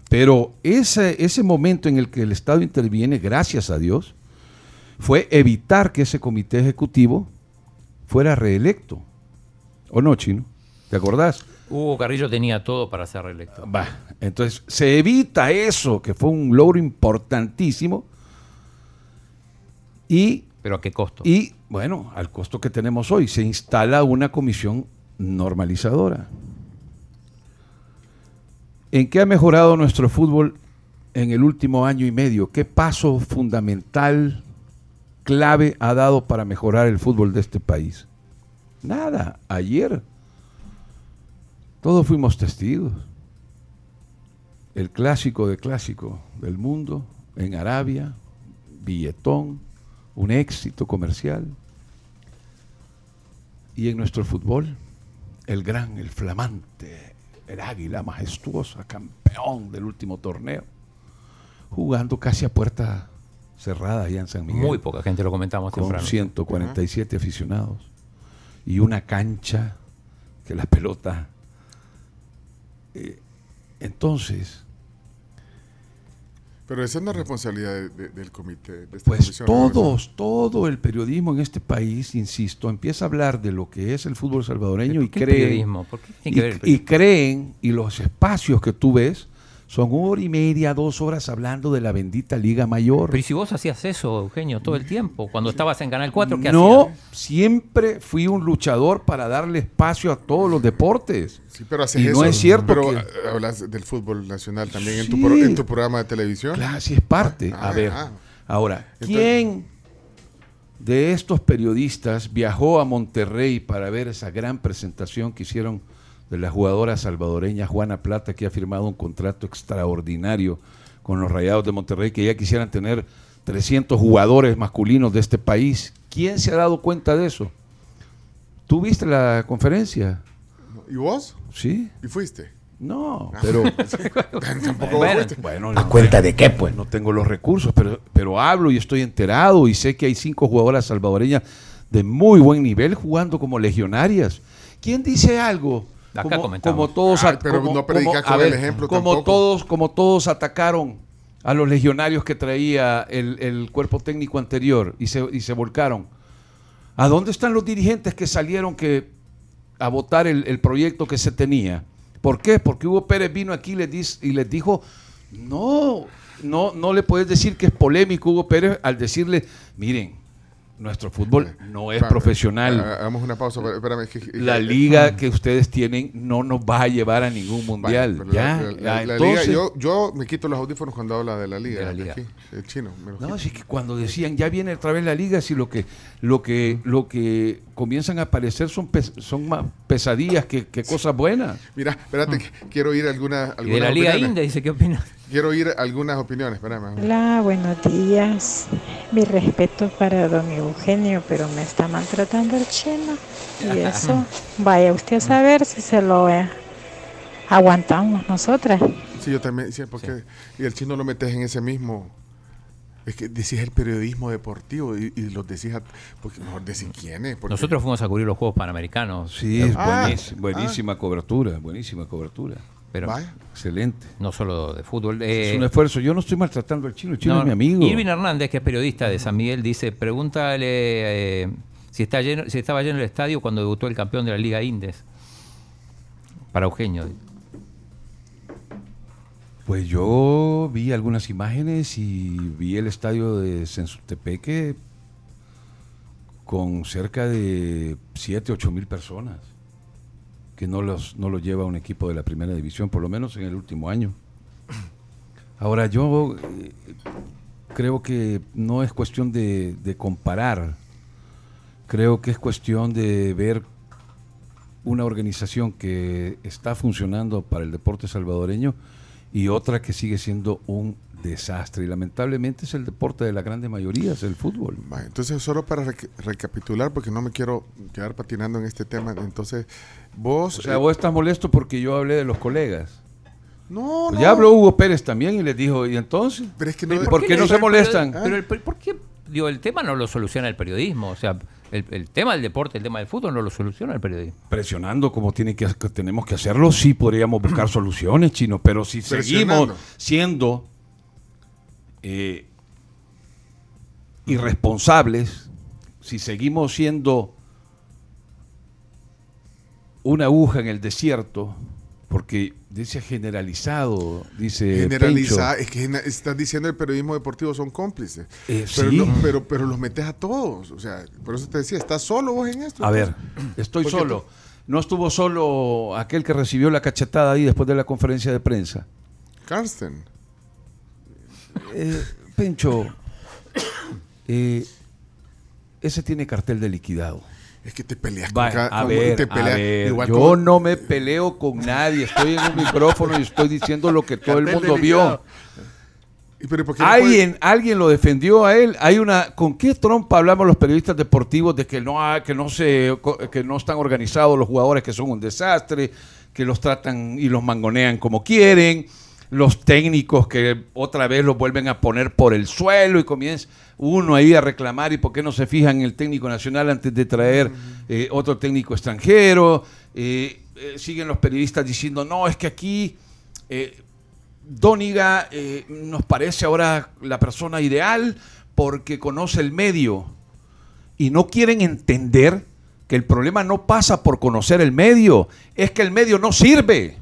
S4: Pero ese, ese momento en el que el Estado interviene, gracias a Dios, fue evitar que ese comité ejecutivo fuera reelecto. ¿O no, Chino? ¿Te acordás?
S5: Hugo Carrillo tenía todo para ser reelecto.
S4: Va, entonces se evita eso, que fue un logro importantísimo. Y,
S5: Pero ¿a qué costo?
S4: y, bueno, al costo que tenemos hoy, se instala una comisión normalizadora. ¿En qué ha mejorado nuestro fútbol en el último año y medio? ¿Qué paso fundamental clave ha dado para mejorar el fútbol de este país? Nada. Ayer todos fuimos testigos. El clásico de clásico del mundo en Arabia, billetón, un éxito comercial. Y en nuestro fútbol, el gran, el flamante, el águila majestuosa, campeón del último torneo, jugando casi a puerta cerrada allá en San Miguel.
S5: Muy poca gente lo comentamos
S4: con
S5: temprano.
S4: 147 aficionados y una cancha que la pelota. eh, entonces,
S3: Pero esa es una responsabilidad de- de- del comité. De esta
S4: pues
S3: comisión, ¿no?
S4: todos, todo el periodismo en este país, insisto, empieza a hablar de lo que es el fútbol salvadoreño y
S5: ¿Por qué el
S4: creen, y, y creen, y los espacios que tú ves, son una hora y media, dos horas hablando de la bendita Liga Mayor.
S5: Pero ¿y si vos hacías eso, Eugenio, todo el tiempo, cuando estabas en Canal 4, ¿qué
S4: no,
S5: hacías?
S4: siempre fui un luchador para darle espacio a todos los deportes.
S3: Sí, pero haces
S4: Y
S3: eso.
S4: no es cierto
S3: Pero
S4: que-
S3: ah, hablas del fútbol nacional también en, tu
S4: Sí.
S3: pro- en tu programa de televisión.
S4: Claro, sí es parte.
S3: Ah,
S4: a ver,
S3: ah.
S4: ahora,
S3: Entonces-
S4: ¿quién de estos periodistas viajó a Monterrey para ver esa gran presentación que hicieron de la jugadora salvadoreña Juana Plata, que ha firmado un contrato extraordinario con los Rayados de Monterrey, que ya quisieran tener 300 jugadores masculinos de este país? ¿Quién se ha dado cuenta de eso? ¿Tú viste la conferencia?
S3: ¿Y vos?
S4: ¿Sí?
S3: ¿Y fuiste?
S4: No, pero...
S3: Tampoco
S5: Bueno.
S4: Bueno,
S7: ¿A
S4: no
S7: cuenta de qué, pues?
S4: no tengo los recursos, pero, pero hablo y estoy enterado y sé que hay cinco jugadoras salvadoreñas de muy buen nivel jugando como legionarias. ¿Quién dice algo?
S5: Acá
S4: como,
S5: comentamos.
S4: como todos,
S3: Ah, pero
S4: como-
S3: no
S4: como- a
S3: con el ejemplo
S4: como
S3: tampoco.
S4: todos, como todos atacaron a los legionarios que traía el, el cuerpo técnico anterior y se, y se volcaron. ¿A dónde están los dirigentes que salieron que, a votar el, el proyecto que se tenía? ¿Por qué? Porque Hugo Pérez vino aquí y les, dis- y les dijo, no, no, no le puedes decir que es polémico Hugo Pérez al decirle, miren, nuestro fútbol no es profesional.
S3: Hagamos una pausa. Espérame. es que-
S4: La liga que ustedes tienen no nos va a llevar a ningún mundial.
S3: Vale,
S4: ya,
S3: la- la-
S4: ya,
S3: la
S4: entonces-
S3: liga, yo, yo me quito los audífonos cuando habla de la liga.
S5: De la liga.
S3: aquí, el chino. me los
S4: No, así que cuando decían ya viene otra vez la liga, si lo que lo que lo que comienzan a aparecer son pes- son más pesadillas que, que cosas buenas.
S3: Mira, espérate, que quiero ir a
S5: de
S3: algunas
S5: la Liga
S3: opiniones.
S5: India, dice, ¿qué opinas?
S3: Quiero oír algunas opiniones. Espérame.
S8: Hola, buenos días. Mi respeto para don Eugenio, pero me está maltratando el chino. Y eso, vaya usted a saber si se lo eh, aguantamos nosotras.
S3: Sí, yo también. Sí, porque, Y el chino lo metes en ese mismo. Es que decís el periodismo deportivo y, y los decís. a- porque mejor decís quién es. porque-
S5: Nosotros fuimos a cubrir los Juegos Panamericanos.
S4: Sí, es
S3: Ah,
S4: buenísima, buenísima cobertura, buenísima cobertura.
S5: Pero
S3: Vaya.
S4: Excelente.
S5: no solo de fútbol.
S4: es
S5: eh,
S4: un esfuerzo. Yo no estoy maltratando al chino, el chino
S5: no,
S4: es mi amigo.
S5: Irving Hernández, que es periodista de San Miguel, dice, pregúntale eh, si, está lleno, si estaba lleno el estadio cuando debutó el campeón de la Liga Indes. Para Eugenio.
S4: Pues yo vi algunas imágenes y vi el estadio de Sensutepeque con cerca de 7, 8 mil personas, que no los, no lo lleva un equipo de la primera división, por lo menos en el último año. Ahora yo eh, creo que no es cuestión de, comparar, creo que es cuestión de ver una organización que está funcionando para el deporte salvadoreño y otra que sigue siendo un desastre. Y lamentablemente es el deporte de la grande mayoría, es el fútbol.
S3: Entonces, solo para rec- recapitular, porque no me quiero quedar patinando en este tema. Entonces, vos.
S4: O sea,
S3: eh,
S4: vos estás molesto porque yo hablé de los colegas.
S3: no,
S4: Pues
S3: no.
S4: ya habló Hugo Pérez también y les dijo, ¿y entonces?
S3: Pero es que no.
S4: ¿Por qué no se molestan?
S5: Pero el, ¿por qué? Digo, el tema no lo soluciona el periodismo. O sea, el, el tema del deporte, el tema del fútbol no lo soluciona el periodismo.
S4: Presionando como tiene que, que tenemos que hacerlo, sí podríamos buscar soluciones, chino, pero si seguimos siendo eh, irresponsables, si seguimos siendo una aguja en el desierto, porque dice generalizado, dice
S3: Generalizar,
S4: Pencho,
S3: es que estás diciendo el periodismo deportivo son cómplices.
S4: Eh,
S3: pero,
S4: sí.
S3: pero, pero los metes a todos. O sea, por eso te decía, ¿estás solo vos en esto?
S4: A ver, estoy solo. No estuvo solo aquel que recibió la cachetada ahí después de la conferencia de prensa.
S3: Carsten.
S4: Eh, Pencho, eh, ese tiene cartel de liquidado.
S3: Es que te peleas
S4: Va,
S3: con cada-
S4: a ver,
S3: te
S4: a
S3: peleas
S4: ver,
S3: igual
S4: yo
S3: como-
S4: no me peleo con nadie, estoy en un micrófono y estoy diciendo lo que todo el mundo vio.
S3: liquidado. ¿Y pero por qué no puede-
S4: Alguien, alguien lo defendió a él. Hay una, ¿con qué trompa hablamos los periodistas deportivos de que no, hay- que no se, que no están organizados los jugadores, que son un desastre, que los tratan y los mangonean como quieren, los técnicos que otra vez los vuelven a poner por el suelo y comienza uno ahí a reclamar y por qué no se fijan en el técnico nacional antes de traer eh, otro técnico extranjero. Eh, eh, siguen los periodistas diciendo no es que aquí Dóniga nos parece ahora la persona ideal porque conoce el medio y no quieren entender que el problema no pasa por conocer el medio, es que el medio no sirve.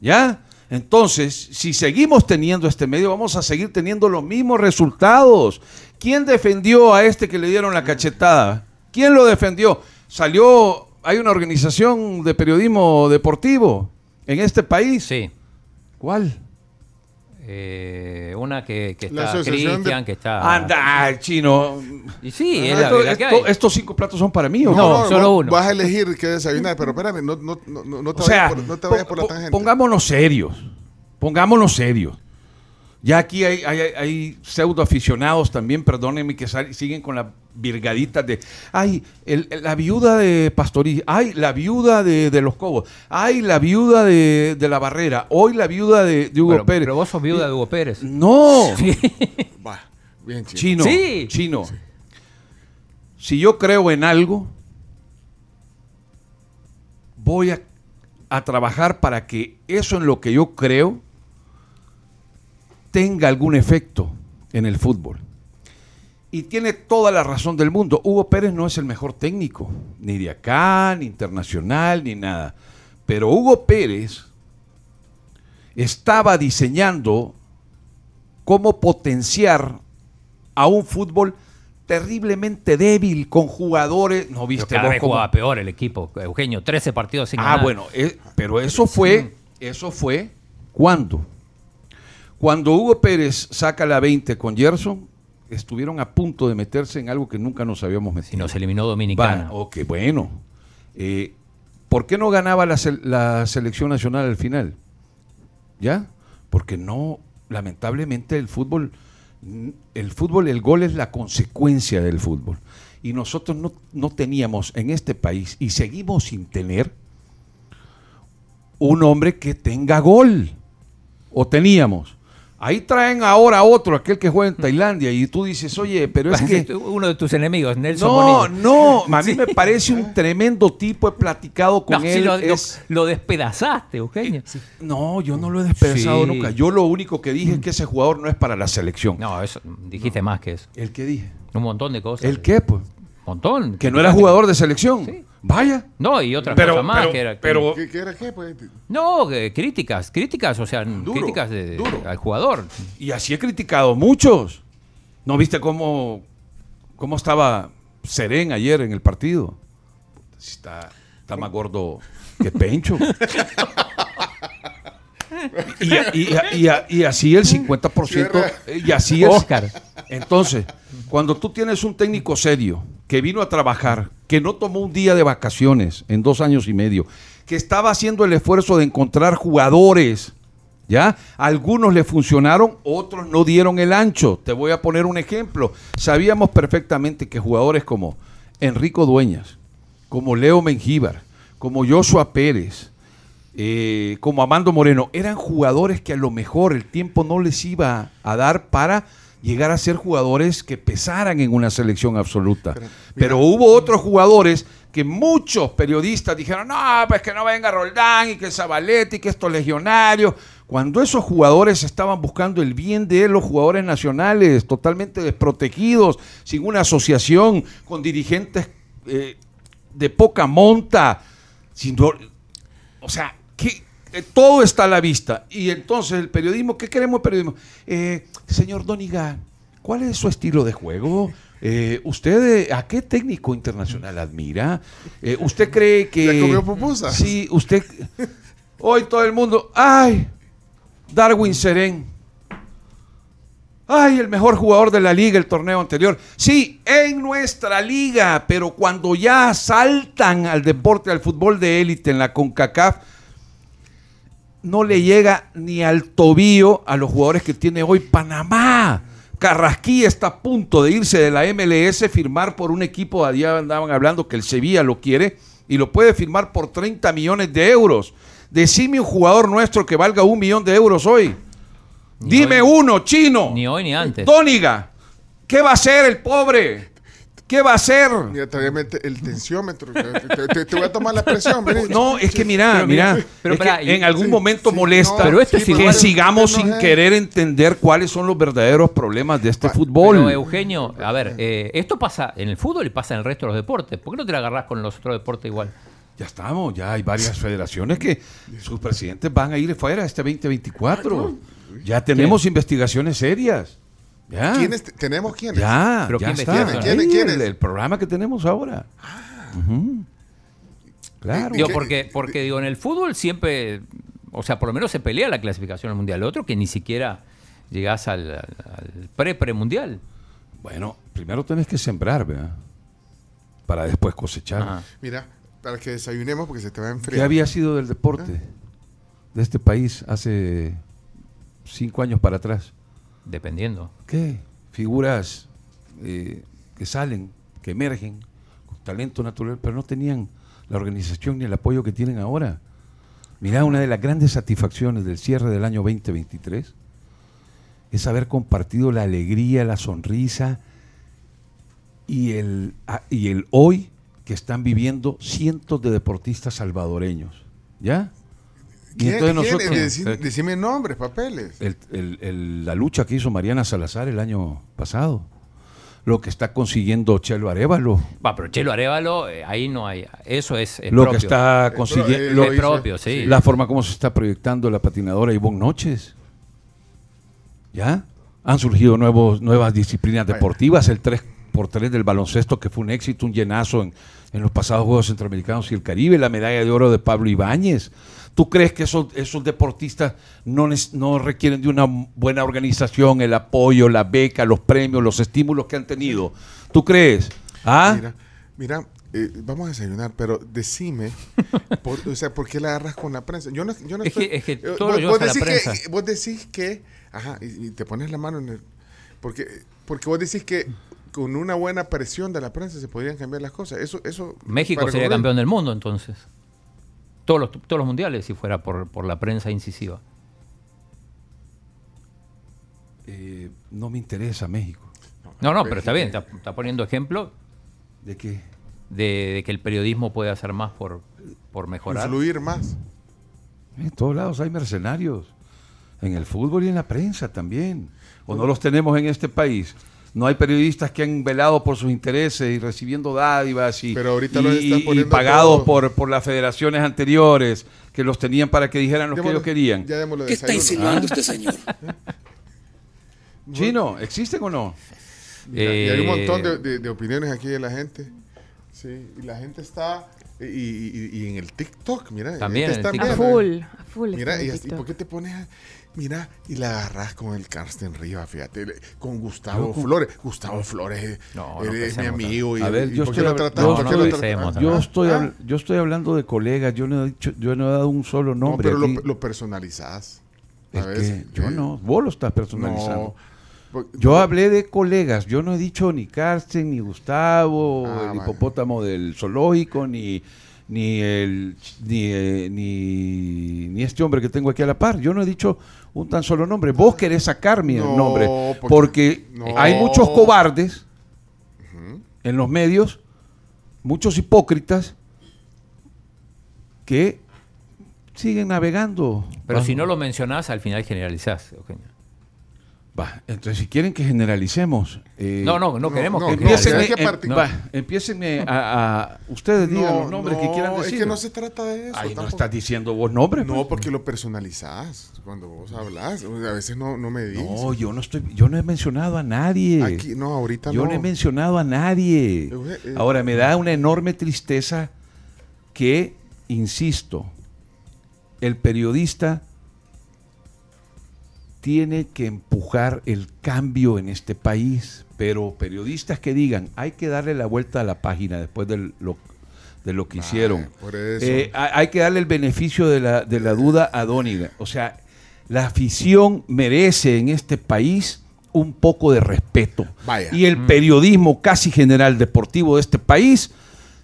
S4: ¿Ya? Entonces, si seguimos teniendo este medio, vamos a seguir teniendo los mismos resultados. ¿Quién defendió a este que le dieron la cachetada? ¿Quién lo defendió? Salió, hay una organización de periodismo deportivo en este país.
S5: Sí.
S4: ¿Cuál?
S5: Eh, una que, que está
S3: asociación de-
S5: Cristian, que está.
S4: Anda, chino.
S5: Y sí, es
S3: Ah,
S5: la,
S4: Esto-
S5: la que
S4: esto-
S5: hay.
S4: estos cinco platos son para mí, ¿o
S5: No,
S4: qué?
S5: solo uno.
S3: Vas a elegir qué desayunar, pero espérame, no, no, no, no, no te,
S4: O sea,
S3: vayas, por, no te vayas por la tangente.
S4: pongámonos serios. Pongámonos serios. Ya aquí hay, hay, hay pseudo aficionados también, perdónenme, que sal- siguen con las virgaditas de, ay, el- el- la viuda de Pastoriz, ay, la viuda de, de los Cobos, ay, la viuda de, de la Barrera, hoy la viuda de, de Hugo
S5: Bueno,
S4: Pérez.
S5: Pero vos sos viuda de Hugo Pérez.
S4: No,
S3: bien chido.
S4: chino,
S5: Sí.
S4: chino. Si yo creo en algo, voy a, a trabajar para que eso en lo que yo creo tenga algún efecto en el fútbol. Y tiene toda la razón del mundo. Hugo Pérez no es el mejor técnico, ni de acá, ni internacional, ni nada. Pero Hugo Pérez estaba diseñando cómo potenciar a un fútbol terriblemente débil con jugadores. ¿No
S5: Pero
S4: viste
S5: cada
S4: vos
S5: vez jugaba peor el equipo. Eugenio, 13 partidos sin
S4: Ah,
S5: ganar.
S4: bueno, eh, pero eso fue, eso fue cuando. Cuando Hugo Pérez saca la 20 con Gerson, estuvieron a punto de meterse en algo que nunca nos habíamos metido.
S5: Si nos eliminó Dominicana.
S4: Va, ok, bueno. Eh, ¿Por qué no ganaba la, sel- la selección nacional al final? ¿Ya? Porque no, lamentablemente el fútbol, el fútbol, el gol es la consecuencia del fútbol. Y nosotros no, no teníamos en este país, y seguimos sin tener, un hombre que tenga gol. O teníamos. Ahí traen ahora otro, aquel que juega en Tailandia, y tú dices, oye, pero es que...
S5: Uno de tus enemigos, Nelson
S4: No,
S5: Bonilla.
S4: no, a mí me parece un tremendo tipo, he platicado con
S5: No,
S4: él.
S5: lo, lo-
S4: es-
S5: lo despedazaste, Eugenio.
S4: No, yo no lo he despedazado
S5: Sí.
S4: nunca. Yo lo único que dije es que ese jugador no es para la selección.
S5: No, eso dijiste más que eso.
S4: ¿El qué dije?
S5: Un montón de cosas.
S4: ¿El qué, pues?
S5: Un montón.
S4: Que no era jugador de selección.
S5: Sí.
S4: Vaya.
S5: No, y otra
S4: Pero-
S5: cosa más
S4: pero-
S5: que era.
S4: pero-
S3: ¿Qué, qué era qué? Pues,
S5: No, críticas, críticas, o sea, críticas de-
S4: duro.
S5: al jugador.
S4: Y así he criticado muchos. ¿No viste cómo, cómo estaba Serén ayer en el partido? Está, está más gordo que Pencho. Y, y- y- y- y así el 50%. eh, Y así es.
S5: Oscar.
S4: Entonces, cuando tú tienes un técnico serio que vino a trabajar, que no tomó un día de vacaciones en dos años y medio, que estaba haciendo el esfuerzo de encontrar jugadores, ¿ya? Algunos le funcionaron, otros no dieron el ancho. Te voy a poner un ejemplo. Sabíamos perfectamente que jugadores como Enrico Dueñas, como Leo Mengíbar, como Joshua Pérez, eh, como Amando Moreno, eran jugadores que a lo mejor el tiempo no les iba a dar para llegar a ser jugadores que pesaran en una selección absoluta. Pero, hubo otros jugadores que muchos periodistas dijeron, no, pues que no venga Roldán y que Zabaletti, que estos legionarios. Cuando esos jugadores estaban buscando el bien de los jugadores nacionales, totalmente desprotegidos, sin una asociación, con dirigentes eh, de poca monta, sin o sea, que eh, todo está a la vista. Y entonces el periodismo, ¿qué queremos el periodismo? Eh, señor Doniga, ¿cuál es su estilo de juego? Eh, ¿Usted eh, a qué técnico internacional admira? Eh, ¿Usted cree que...
S3: ¿Ya comió?
S4: Sí, usted... Hoy todo el mundo... ¡Ay! Darwin Serén. Ay, el mejor jugador de la liga el torneo anterior. Sí, en nuestra liga, pero cuando ya saltan al deporte, al fútbol de élite en la CONCACAF, no le llega ni al tobillo a los jugadores que tiene hoy Panamá. Carrasquilla está a punto de irse de la MLS, firmar por un equipo, allá andaban hablando que el Sevilla lo quiere, y lo puede firmar por 30 millones de euros. Decime un jugador nuestro que valga un millón de euros hoy. Dime
S5: hoy.
S4: uno, chino.
S5: Ni hoy ni antes.
S4: Dóniga, ¿qué va a hacer el pobre? ¿Qué va a hacer?
S3: Mira, te- el tensiómetro. Te, te- te- te voy a tomar la presión. vení.
S4: No, es que mira,
S5: Pero mira, pero
S4: es que
S5: pará, y-
S4: en algún
S3: sí,
S4: momento
S3: sí,
S4: molesta
S3: no,
S5: Pero esto es
S4: que sigamos
S3: No
S4: sin
S3: es.
S4: querer entender cuáles son los verdaderos problemas de este
S5: Pero
S4: fútbol.
S5: Eugenio, a ver, eh, esto pasa en el fútbol y pasa en el resto de los deportes. ¿Por qué no te la agarrás con los otros deportes igual?
S4: Ya estamos, ya hay varias federaciones que sus presidentes van a ir fuera este 2024. Ya tenemos investigaciones serias. Ya.
S3: ¿Quiénes ¿Tenemos quiénes?
S4: Ya,
S5: ¿Pero
S4: ya
S5: quién
S4: está.
S5: investiga?
S3: ¿Quién-
S4: Ahí
S3: quién
S4: el,
S3: es?
S4: el programa que tenemos ahora. Ujú. Claro.
S5: Digo,
S3: qué-
S5: porque, porque digo, en el fútbol siempre, o sea, por lo menos se pelea la clasificación al mundial. Lo otro que ni siquiera llegás al, al- al pre-pre-mundial.
S4: Bueno, primero tenés que sembrar, ¿verdad? Para después cosechar.
S5: Ajá.
S3: Mira, para que desayunemos porque se te va a
S4: ¿Qué
S3: enfriar.
S4: había sido del deporte de este país hace cinco años para atrás?
S5: Dependiendo.
S4: ¿Qué? Figuras eh, que salen, que emergen, con talento natural, pero no tenían la organización ni el apoyo que tienen ahora. Mirá, una de las grandes satisfacciones del cierre del año 2023 es haber compartido la alegría, la sonrisa y el, y el hoy que están viviendo cientos de deportistas salvadoreños. ¿Ya? Y
S3: ¿Quién,
S4: entonces nosotros- eh,
S3: decime nombres, papeles.
S4: el- el- el- la lucha que hizo Mariana Salazar el año pasado, lo que está consiguiendo Chelo Arevalo,
S5: Va, pero Chelo Arevalo, eh, ahí no hay. Eso es, es
S4: lo
S5: propio.
S4: que está
S3: Eh,
S4: consiguiendo,
S3: lo
S5: Es propio, sí.
S4: la forma como se está proyectando la patinadora Ivonne Noches. ¿Ya? Han surgido nuevos, nuevas disciplinas deportivas, el 3x3 del baloncesto, que fue un éxito, un llenazo en, en los pasados Juegos Centroamericanos y el Caribe, la medalla de oro de Pablo Ibáñez. ¿Tú crees que esos, esos deportistas no, no requieren de una buena organización, el apoyo, la beca, los premios, los estímulos que han tenido? ¿Tú crees? ¿Ah?
S3: Mira, mira eh, vamos a desayunar, pero decime, por- o sea, ¿por qué la agarras con la prensa? Yo no, yo no
S5: Es que-
S3: estoy-
S5: es que todo lo llevas a la
S3: decís
S5: prensa.
S3: Que, vos decís que, ajá, y, y te pones la mano en el... Porque, porque vos decís que con una buena presión de la prensa se podrían cambiar las cosas. Eso, eso
S5: México sería
S3: correr.
S5: campeón del mundo entonces. Todos los, todos los mundiales si fuera por, por la prensa incisiva.
S4: Eh, no me interesa México.
S5: No, no, pero está bien, está, está poniendo ejemplo
S4: ¿De qué?
S5: de, de que el periodismo puede hacer más por, por mejorar.
S3: Influir más.
S4: En todos lados hay mercenarios. En el fútbol y en la prensa también. ¿O no los tenemos en este país? No hay periodistas que han velado por sus intereses y recibiendo dádivas y,
S3: Pero ahorita
S4: y-
S3: los están
S4: y
S3: poniendo
S4: pagados por, por las federaciones anteriores que los tenían para que dijeran lo que ellos querían.
S3: Ya
S7: ¿Qué está
S3: desayuno.
S7: insinuando usted, señor?
S4: Chino, ¿existen o no?
S3: Mira, y hay un
S5: Eh,
S3: montón de, de- de opiniones aquí de la gente. Sí, y la gente está. Y, y- y- y en el TikTok, mira.
S5: También en el
S3: está
S6: A
S5: TikTok.
S3: bien,
S6: full, a full.
S3: Mira, y,
S6: TikTok.
S3: ¿por qué te pones a- Mira, y la agarras con el Carsten Rivas, fíjate, con Gustavo
S4: Yo
S3: Flores. Gustavo Flores eh,
S5: No, no
S3: es mi amigo. Y,
S4: A ver,
S3: y
S4: yo
S3: ¿por qué
S4: estoy
S3: Ah,
S4: yo estoy hablando de colegas, yo no he, dicho, yo no he dado un solo
S3: No,
S4: nombre.
S3: pero lo, lo personalizás.
S4: Es
S3: ¿sabes?
S4: que yo
S3: Eh,
S4: no, vos lo estás personalizando.
S3: No. Por-
S4: Yo hablé de colegas, yo no he dicho ni Carsten, ni Gustavo,
S3: Ah,
S4: el
S3: vale.
S4: hipopótamo del zoológico, ni, ni, el, ni, eh, ni, ni este hombre que tengo aquí a la par. Yo no he dicho un tan solo nombre. Vos querés sacarme
S3: No,
S4: el nombre,
S3: porque-
S4: porque
S3: no.
S4: hay muchos cobardes en los medios, muchos hipócritas que siguen navegando.
S5: Pero si no lo mencionás, al final generalizás, Eugenio.
S4: Va, entonces si quieren que generalicemos... eh,
S5: No, no, no queremos
S3: no,
S5: que
S3: no. Empiecen-
S4: Empiecen,
S3: que partir-
S4: va, empiécenme a, a- Ustedes digan
S3: No,
S4: los nombres
S3: no,
S4: que quieran decir.
S3: Es que no se trata de eso.
S4: Ay, no estás diciendo vos nombres.
S3: No,
S4: pues.
S3: porque lo personalizás cuando vos hablas. O sea, a veces no, no me dices.
S4: No, yo no estoy, yo no he mencionado a nadie.
S3: Aquí, no, ahorita
S4: yo
S3: no.
S4: no. he mencionado a nadie.
S3: Eh,
S4: Ahora me da una enorme tristeza que, insisto, el periodista tiene que empujar el cambio en este país, pero periodistas que digan, hay que darle la vuelta a la página después de lo, de lo que hicieron.
S3: por eso.
S4: Eh, hay hay que darle el beneficio de la, de la duda a Dóniga. O sea, la afición merece en este país un poco de respeto.
S3: Vaya.
S4: Y el periodismo casi general deportivo de este país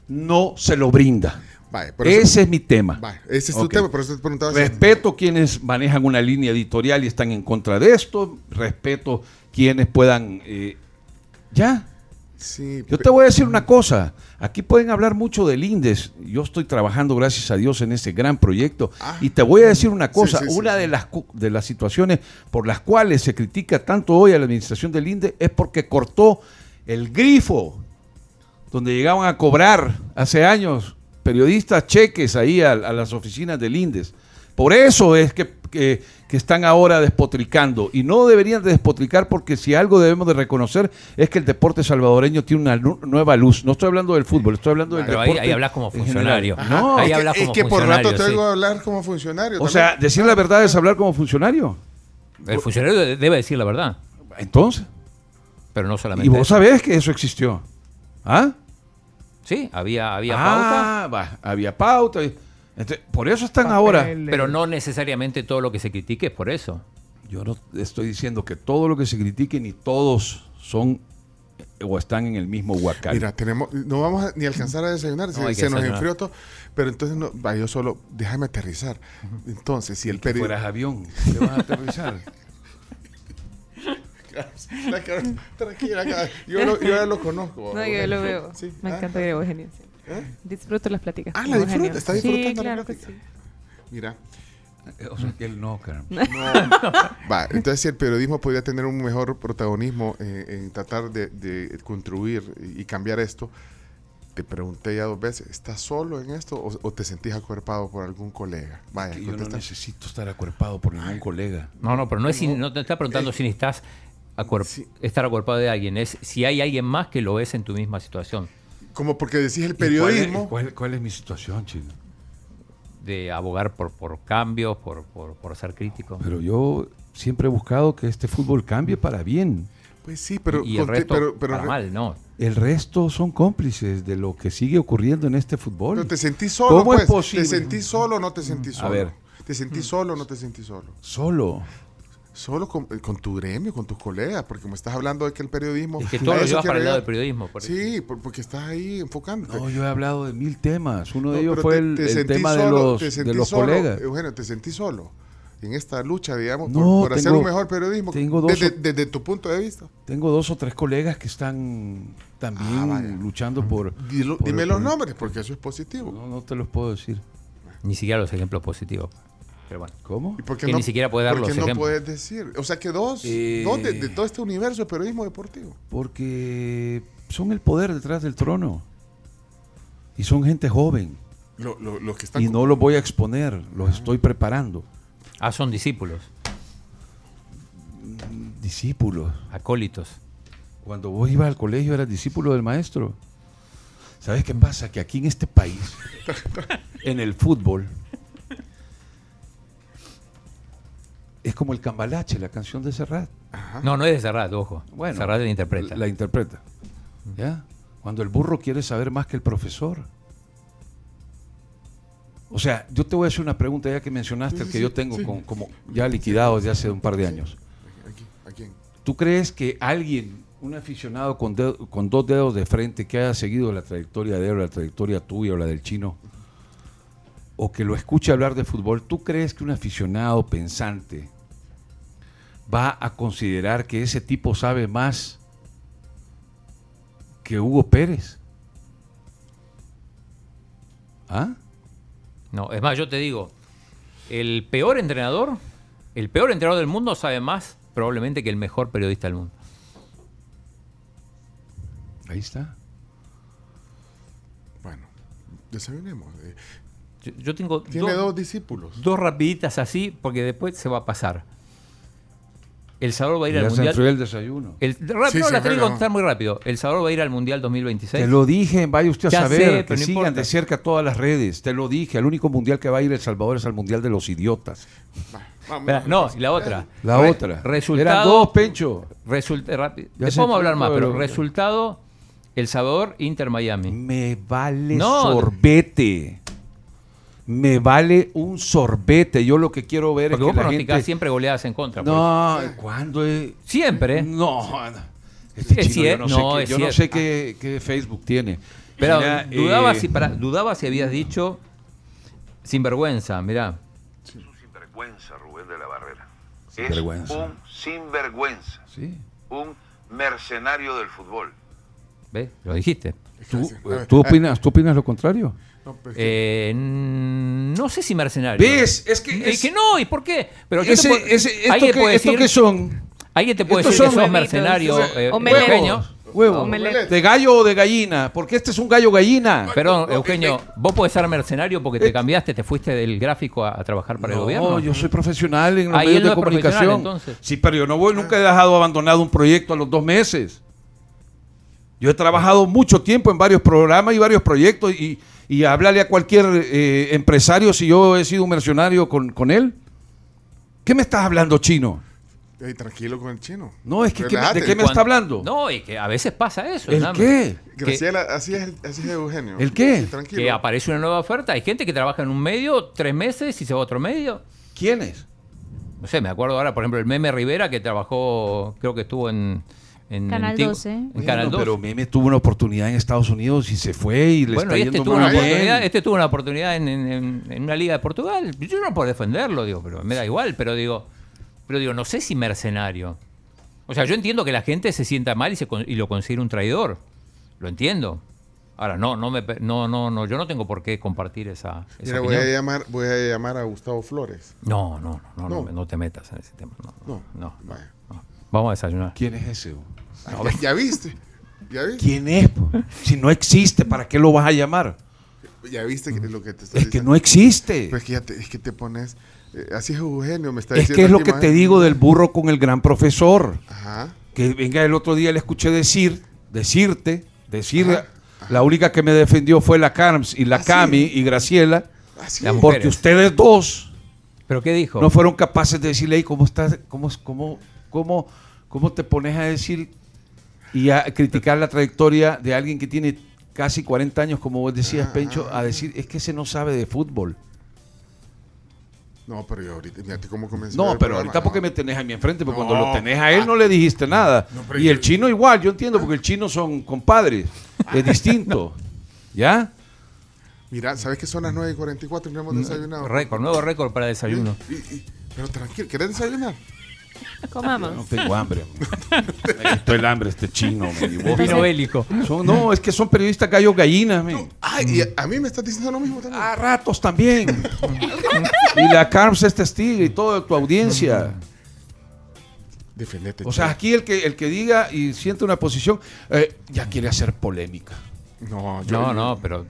S4: no se lo brinda.
S3: Vaya, por eso-
S4: Ese es mi tema.
S3: Ese es tu tema, por eso te preguntaba. si-
S4: Respeto quienes manejan una línea editorial y están en contra de esto. Respeto quienes puedan... eh, ya.
S3: Sí,
S4: Yo te voy a decir una cosa. Aquí pueden hablar mucho del INDES. Yo estoy trabajando, gracias a Dios, en ese gran proyecto.
S3: Ah.
S4: Y te voy a decir una cosa.
S3: Sí, sí, sí,
S4: una de las de las situaciones por las cuales se critica tanto hoy a la administración del INDES es porque cortó el grifo donde llegaban a cobrar hace años periodistas cheques ahí a, a las oficinas del INDES. Por eso es que, que- que están ahora despotricando. Y no deberían de despotricar porque si algo debemos de reconocer es que el deporte salvadoreño tiene una nueva luz. No estoy hablando del fútbol, estoy hablando del
S5: Pero ahí-
S4: deporte.
S5: ahí hablas como funcionario.
S4: No,
S5: Ahí
S3: es que,
S5: hablas
S3: es
S5: como
S3: que por rato te
S5: sí.
S3: oigo hablar como funcionario.
S4: o
S3: también.
S4: sea, decir la verdad es hablar como funcionario.
S5: El funcionario de- debe decir la verdad,
S4: Entonces,
S5: pero no solamente
S4: y vos
S5: eso.
S4: sabés que eso existió. ¿Ah?
S5: Sí, había, había pauta,
S4: ah, va, había pauta. Entonces, por eso están
S6: Papeles.
S4: ahora.
S5: pero no necesariamente todo lo que se critique es por eso.
S4: Yo no estoy diciendo que todo lo que se critique ni todos son eh, o están en el mismo huacal.
S3: Mira, tenemos, no vamos a- ni a alcanzar a desayunar, se,
S5: No,
S3: nos enfrió todo. Pero entonces, no, yo solo, déjame aterrizar. Entonces, si el periodista.
S4: fueras avión, ¿qué vas a aterrizar?
S3: Tranquila, cara, yo, lo- yo ya lo conozco.
S6: No, yo lo veo.
S3: Sí.
S6: Me
S3: Ah,
S6: encanta ir a Eugenio. sí.
S3: ¿Eh?
S6: Disfruto las pláticas.
S3: Ah, la disfruta, está disfrutando
S6: Sí,
S3: la
S6: claro que
S3: plática.
S6: sí.
S3: Mira,
S4: o sea, que él no, Carmen.
S3: va, entonces si el periodismo podría tener un mejor protagonismo eh, en tratar de, de contribuir y cambiar esto, te pregunté ya dos veces, ¿estás solo en esto o, o te sentís acuerpado por algún colega? Vaya,
S4: Que yo no necesito estar acuerpado por ningún colega.
S5: No, no, pero no, es si- no te está preguntando si estás acuer-
S3: Sí.
S5: estar acuerpado de alguien, es si hay alguien más que lo es en tu misma situación,
S3: Como porque decís el
S4: ¿Y cuál es-
S3: periodismo.
S4: ¿Cuál, cuál es mi situación, chino?
S5: de abogar por, por cambios, por, por, por ser crítico.
S4: Pero yo siempre he buscado que este fútbol cambie para bien.
S3: Pues sí, pero,
S5: y el resto
S3: pero, pero-
S5: para mal, ¿no?
S4: El resto son cómplices de lo que sigue ocurriendo en este fútbol.
S3: pero te sentís solo,
S4: ¿Cómo es
S3: pues.
S4: posible?
S3: ¿Te sentís solo o no te sentís
S4: A
S3: solo?
S4: ver.
S3: ¿Te sentís solo o no te sentís solo?
S4: Solo.
S3: Solo con, eh, con tu gremio, con tus colegas, porque me estás hablando de que el periodismo...
S5: Es que todo lo llevas para el lado del periodismo. por.
S3: Sí, por- porque estás ahí enfocándote.
S4: No, yo he hablado de mil temas. Uno de
S3: No,
S4: ellos
S3: pero
S4: fue
S3: te-
S4: el,
S3: te
S4: el
S3: sentís
S4: tema de
S3: solo,
S4: los,
S3: te
S4: de los
S3: solo,
S4: colegas.
S3: Eugenio, te sentís solo en esta lucha, digamos, por,
S4: No,
S3: por hacer
S4: tengo-
S3: un mejor periodismo.
S4: tengo dos
S3: desde,
S4: o-
S3: desde tu punto de vista.
S4: Tengo dos o tres colegas que están también
S3: Ah,
S4: luchando por...
S3: Dilo-
S4: por-
S3: dime
S4: por-
S3: los nombres, porque eso es positivo.
S4: No, no te los puedo decir.
S5: Ni siquiera los ejemplos positivos. Pero bueno.
S4: ¿Cómo?
S3: ¿Y por qué
S5: Que
S3: no,
S5: ni siquiera puede dar
S3: por qué
S5: los
S3: no
S5: ejemplos.
S3: puedes decir? O sea, que dos,
S4: Eh.
S3: dos de, de todo este universo de periodismo deportivo.
S4: Porque son el poder detrás del trono. Y son gente joven.
S3: Lo- lo- los que están
S4: Y no los voy a exponer, los estoy preparando.
S5: Ah, son discípulos,
S4: Discípulos.
S5: acólitos.
S4: Cuando vos ibas al colegio eras discípulo del maestro. ¿Sabes qué pasa? Que aquí en este país, en el fútbol, es como el cambalache, la canción de Serrat.
S5: No, no es de Serrat, ojo.
S4: Bueno,
S5: Serrat la interpreta.
S4: La interpreta. ¿Ya? Cuando el burro quiere saber más que el profesor. O sea, yo te voy a hacer una pregunta ya que mencionaste
S3: Sí,
S4: el que
S3: sí,
S4: yo tengo
S3: sí.
S4: con- como ya liquidado desde hace un par de años.
S3: Aquí, ¿A quién?
S4: ¿Tú crees que alguien, un aficionado con, dedo- con dos dedos de frente que haya seguido la trayectoria de él, o la trayectoria tuya o la del chino, o que lo escuche hablar de fútbol, ¿tú crees que un aficionado pensante va a considerar que ese tipo sabe más que Hugo Pérez? ¿Ah?
S5: No, es más, yo te digo, el peor entrenador, el peor entrenador del mundo sabe más probablemente que el mejor periodista del mundo.
S4: Ahí está.
S3: Bueno, desayunemos. Eh,
S5: Yo, yo tengo
S3: Tiene
S5: dos,
S3: dos discípulos.
S5: dos rapiditas así porque después se va a pasar. El Salvador va a ir al Mundial.
S4: el desayuno.
S5: El, rap-
S3: Sí,
S5: no, la tengo que contar muy rápido. El Salvador va a ir al Mundial 2026.
S4: Te lo dije, vaya usted a
S5: Ya
S4: saber,
S5: sé,
S4: que
S5: no
S4: sigan
S5: importa.
S4: de cerca todas las redes. Te lo dije, el único mundial que va a ir El Salvador es al mundial de los idiotas.
S5: No, y la otra.
S4: La
S5: Re-
S4: otra.
S5: Resultado.
S4: Eran dos, Pencho.
S5: Resulta, rápido.
S4: Ya
S5: Después vamos a hablar más, pero resultado: El Salvador, Inter Miami.
S4: Me vale
S5: No.
S4: sorbete. Me vale un sorbete. Yo lo que quiero ver
S5: Porque
S4: es
S5: vos
S4: que la
S5: pronosticás
S4: gente...
S5: siempre goleadas en contra.
S4: No, ¿cuándo es?
S5: eso. Siempre. ¿eh?
S4: No, este
S5: Es
S4: chino, yo no sé,
S5: no,
S4: qué,
S5: es
S4: yo no sé qué, qué Facebook tiene.
S5: Pero
S4: Mira,
S5: dudaba,
S4: eh,
S5: si, dudaba si habías dicho sinvergüenza, mirá.
S7: Es un sinvergüenza, Rubén de la Barrera.
S4: Sinvergüenza.
S7: Es un sinvergüenza,
S4: Sí.
S7: un mercenario del fútbol.
S5: ¿Ves? Lo dijiste.
S4: ¿Tú,
S3: ver,
S4: ¿tú opinas, ¿Tú opinas lo contrario?
S3: No, pues, que-
S5: Eh, no sé si mercenario.
S4: ¿Ves? Es que...
S5: Es
S4: es-
S5: que no, ¿y por qué? Pero yo
S4: ese-
S5: te puedo-
S4: ese- esto, que,
S5: puede
S4: esto
S5: decir,
S4: que son
S5: alguien te puede
S4: estos
S5: decir que
S4: son
S5: sos
S6: huevitos,
S5: mercenario eh.
S6: Omelette.
S4: ¿De gallo o de gallina? Porque este es un gallo gallina.
S5: Perdón, Eugenio, vos podés ser mercenario porque te cambiaste, te fuiste del gráfico a, a trabajar para el
S4: No,
S5: gobierno.
S4: yo soy profesional en los
S5: Ah,
S4: medios
S5: él no
S4: de comunicación.
S5: entonces.
S4: Sí, pero yo no voy, nunca he dejado abandonado un proyecto a los dos meses. Yo he trabajado mucho tiempo en varios programas y varios proyectos y, y hablarle a cualquier eh, empresario si yo he sido un mercenario con, con él. ¿Qué me estás hablando, chino?
S3: Ey, tranquilo con el chino.
S4: No, es que ¿qué me-
S3: Relájate.
S4: ¿de qué me está hablando?
S5: No, y que a veces pasa eso.
S4: ¿El
S5: nada
S4: qué?
S3: Graciela, así es, así es Eugenio.
S4: ¿El qué?
S3: Tranquilo.
S5: Que aparece una nueva oferta. Hay gente que trabaja en un medio tres meses y se va a otro medio.
S4: ¿Quién es?
S5: No sé, me acuerdo ahora, por ejemplo, el Meme Rivera que trabajó, creo que estuvo en. En
S9: Canal
S5: en Tigo-
S9: 12.
S5: En
S4: Bueno,
S5: Canal 12.
S4: Pero Meme tuvo una oportunidad en Estados Unidos y se fue y le
S5: bueno,
S4: está
S5: y este
S4: yendo
S5: tuvo,
S4: muy
S5: una
S4: bien.
S5: oportunidad, este tuvo una oportunidad en, en- en- en una liga de Portugal. Yo no puedo defenderlo, digo, pero me da igual, pero digo, pero digo, no sé si mercenario. O sea, yo entiendo que la gente se sienta mal y, se, con- y lo considera un traidor. Lo entiendo. Ahora, no, no, me, no, no, no, yo no tengo por qué compartir esa, esa
S3: Mira, voy a, llamar, voy a llamar a Gustavo Flores.
S5: No, no, no, no,
S3: No.
S5: no, no te metas en ese tema. No, no,
S3: No,
S5: no. Vamos a desayunar.
S4: ¿Quién es ese?
S3: Ah, ya, ya viste. Ya viste.
S4: ¿Quién es? po? Si no existe, ¿para qué lo vas a llamar?
S3: Ya viste que lo que te está
S4: Es que
S3: diciendo.
S4: no existe.
S3: Pero es que, ya te, es que te pones. eh, así es Eugenio, me está
S4: Es
S3: diciendo.
S4: que es lo que te digo del burro con el gran profesor.
S3: Ajá.
S4: Que venga el otro día le escuché decir, decirte, decir,
S3: Ajá,
S4: la única que me defendió fue la Carms y la
S3: Ah.
S4: Cami y Graciela,
S3: Así
S5: La
S3: es.
S4: porque ustedes dos
S5: ¿Pero qué dijo?
S4: no fueron capaces de decirle, "Ey, ¿cómo estás? ¿Cómo, cómo, cómo, cómo te pones a decir y a criticar la trayectoria de alguien que tiene casi 40 años, como vos decías,
S3: Ah,
S4: Pencho,
S3: ah,
S4: a decir, es que ese no sabe de fútbol?
S3: No, pero yo ahorita, fíjate cómo comenzó.
S4: No, pero
S3: programa.
S4: ahorita porque me tenés a mi enfrente, porque
S3: No.
S4: cuando lo tenés a él no le dijiste nada.
S3: No,
S4: y el chino igual, yo entiendo, porque el chino son compadres, es distinto. ¿Ya?
S3: Mira, ¿sabes que son las 9 y 44 y no hemos desayunado?
S5: Récord, nuevo récord para desayuno.
S3: Y- y- pero tranquilo, ¿querés desayunar?
S6: Comamos.
S4: No tengo hambre. me quitó el hambre este chino.
S5: Vino bélico.
S4: Son- no, es que son periodistas gallos gallinas.
S3: Ay, y a, a mí me estás diciendo lo mismo también.
S4: A ratos también. y la Carms es testigo y toda tu audiencia.
S3: Defendete.
S4: O sea, aquí el que, el que diga y siente una posición, eh, ya quiere hacer polémica.
S3: No, yo-
S5: No, no, pero,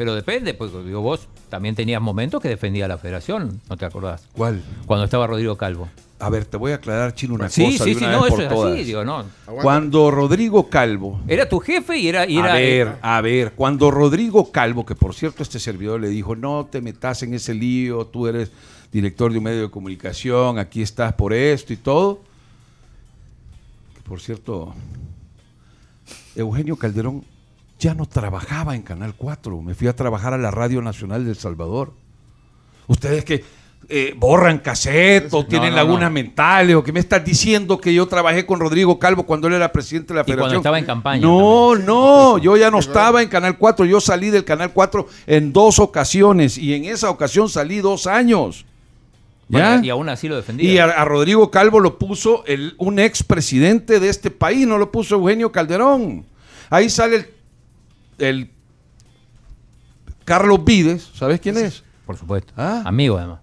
S5: pero depende, porque digo, vos también tenías momentos que defendía a la federación, ¿no te acordás?
S4: ¿Cuál?
S5: Cuando estaba Rodrigo Calvo.
S4: A ver, te voy a aclarar, Chino, una
S5: sí,
S4: cosa.
S5: sí,
S4: de
S5: sí, no, eso es así, digo, no.
S4: Cuando Rodrigo Calvo.
S5: Era tu jefe y era... y era
S4: a ver,
S5: eh,
S4: a ver, cuando Rodrigo Calvo, que por cierto este servidor le dijo, no te metas en ese lío, tú eres director de un medio de comunicación, aquí estás por esto y todo. Que por cierto, Eugenio Calderón ya no trabajaba en Canal 4, me fui a trabajar a la Radio Nacional del Salvador. Ustedes que eh, borran cassette o tienen
S5: no,
S4: lagunas
S5: no.
S4: mentales o que me estás diciendo que yo trabajé con Rodrigo Calvo cuando él era presidente de la
S5: Y cuando
S4: federación.
S5: estaba en campaña
S4: No, no, yo ya no estaba en Canal 4, yo salí del Canal 4 en dos ocasiones y en esa ocasión salí dos años. ¿Ya?
S5: bueno, y aún así lo defendía.
S4: Y a, a Rodrigo Calvo lo puso el, un expresidente de este país, no lo puso Eugenio Calderón. Ahí sale el, el Carlos Vides, ¿sabes quién es?
S5: Por supuesto.
S4: Ah.
S5: Amigo, además.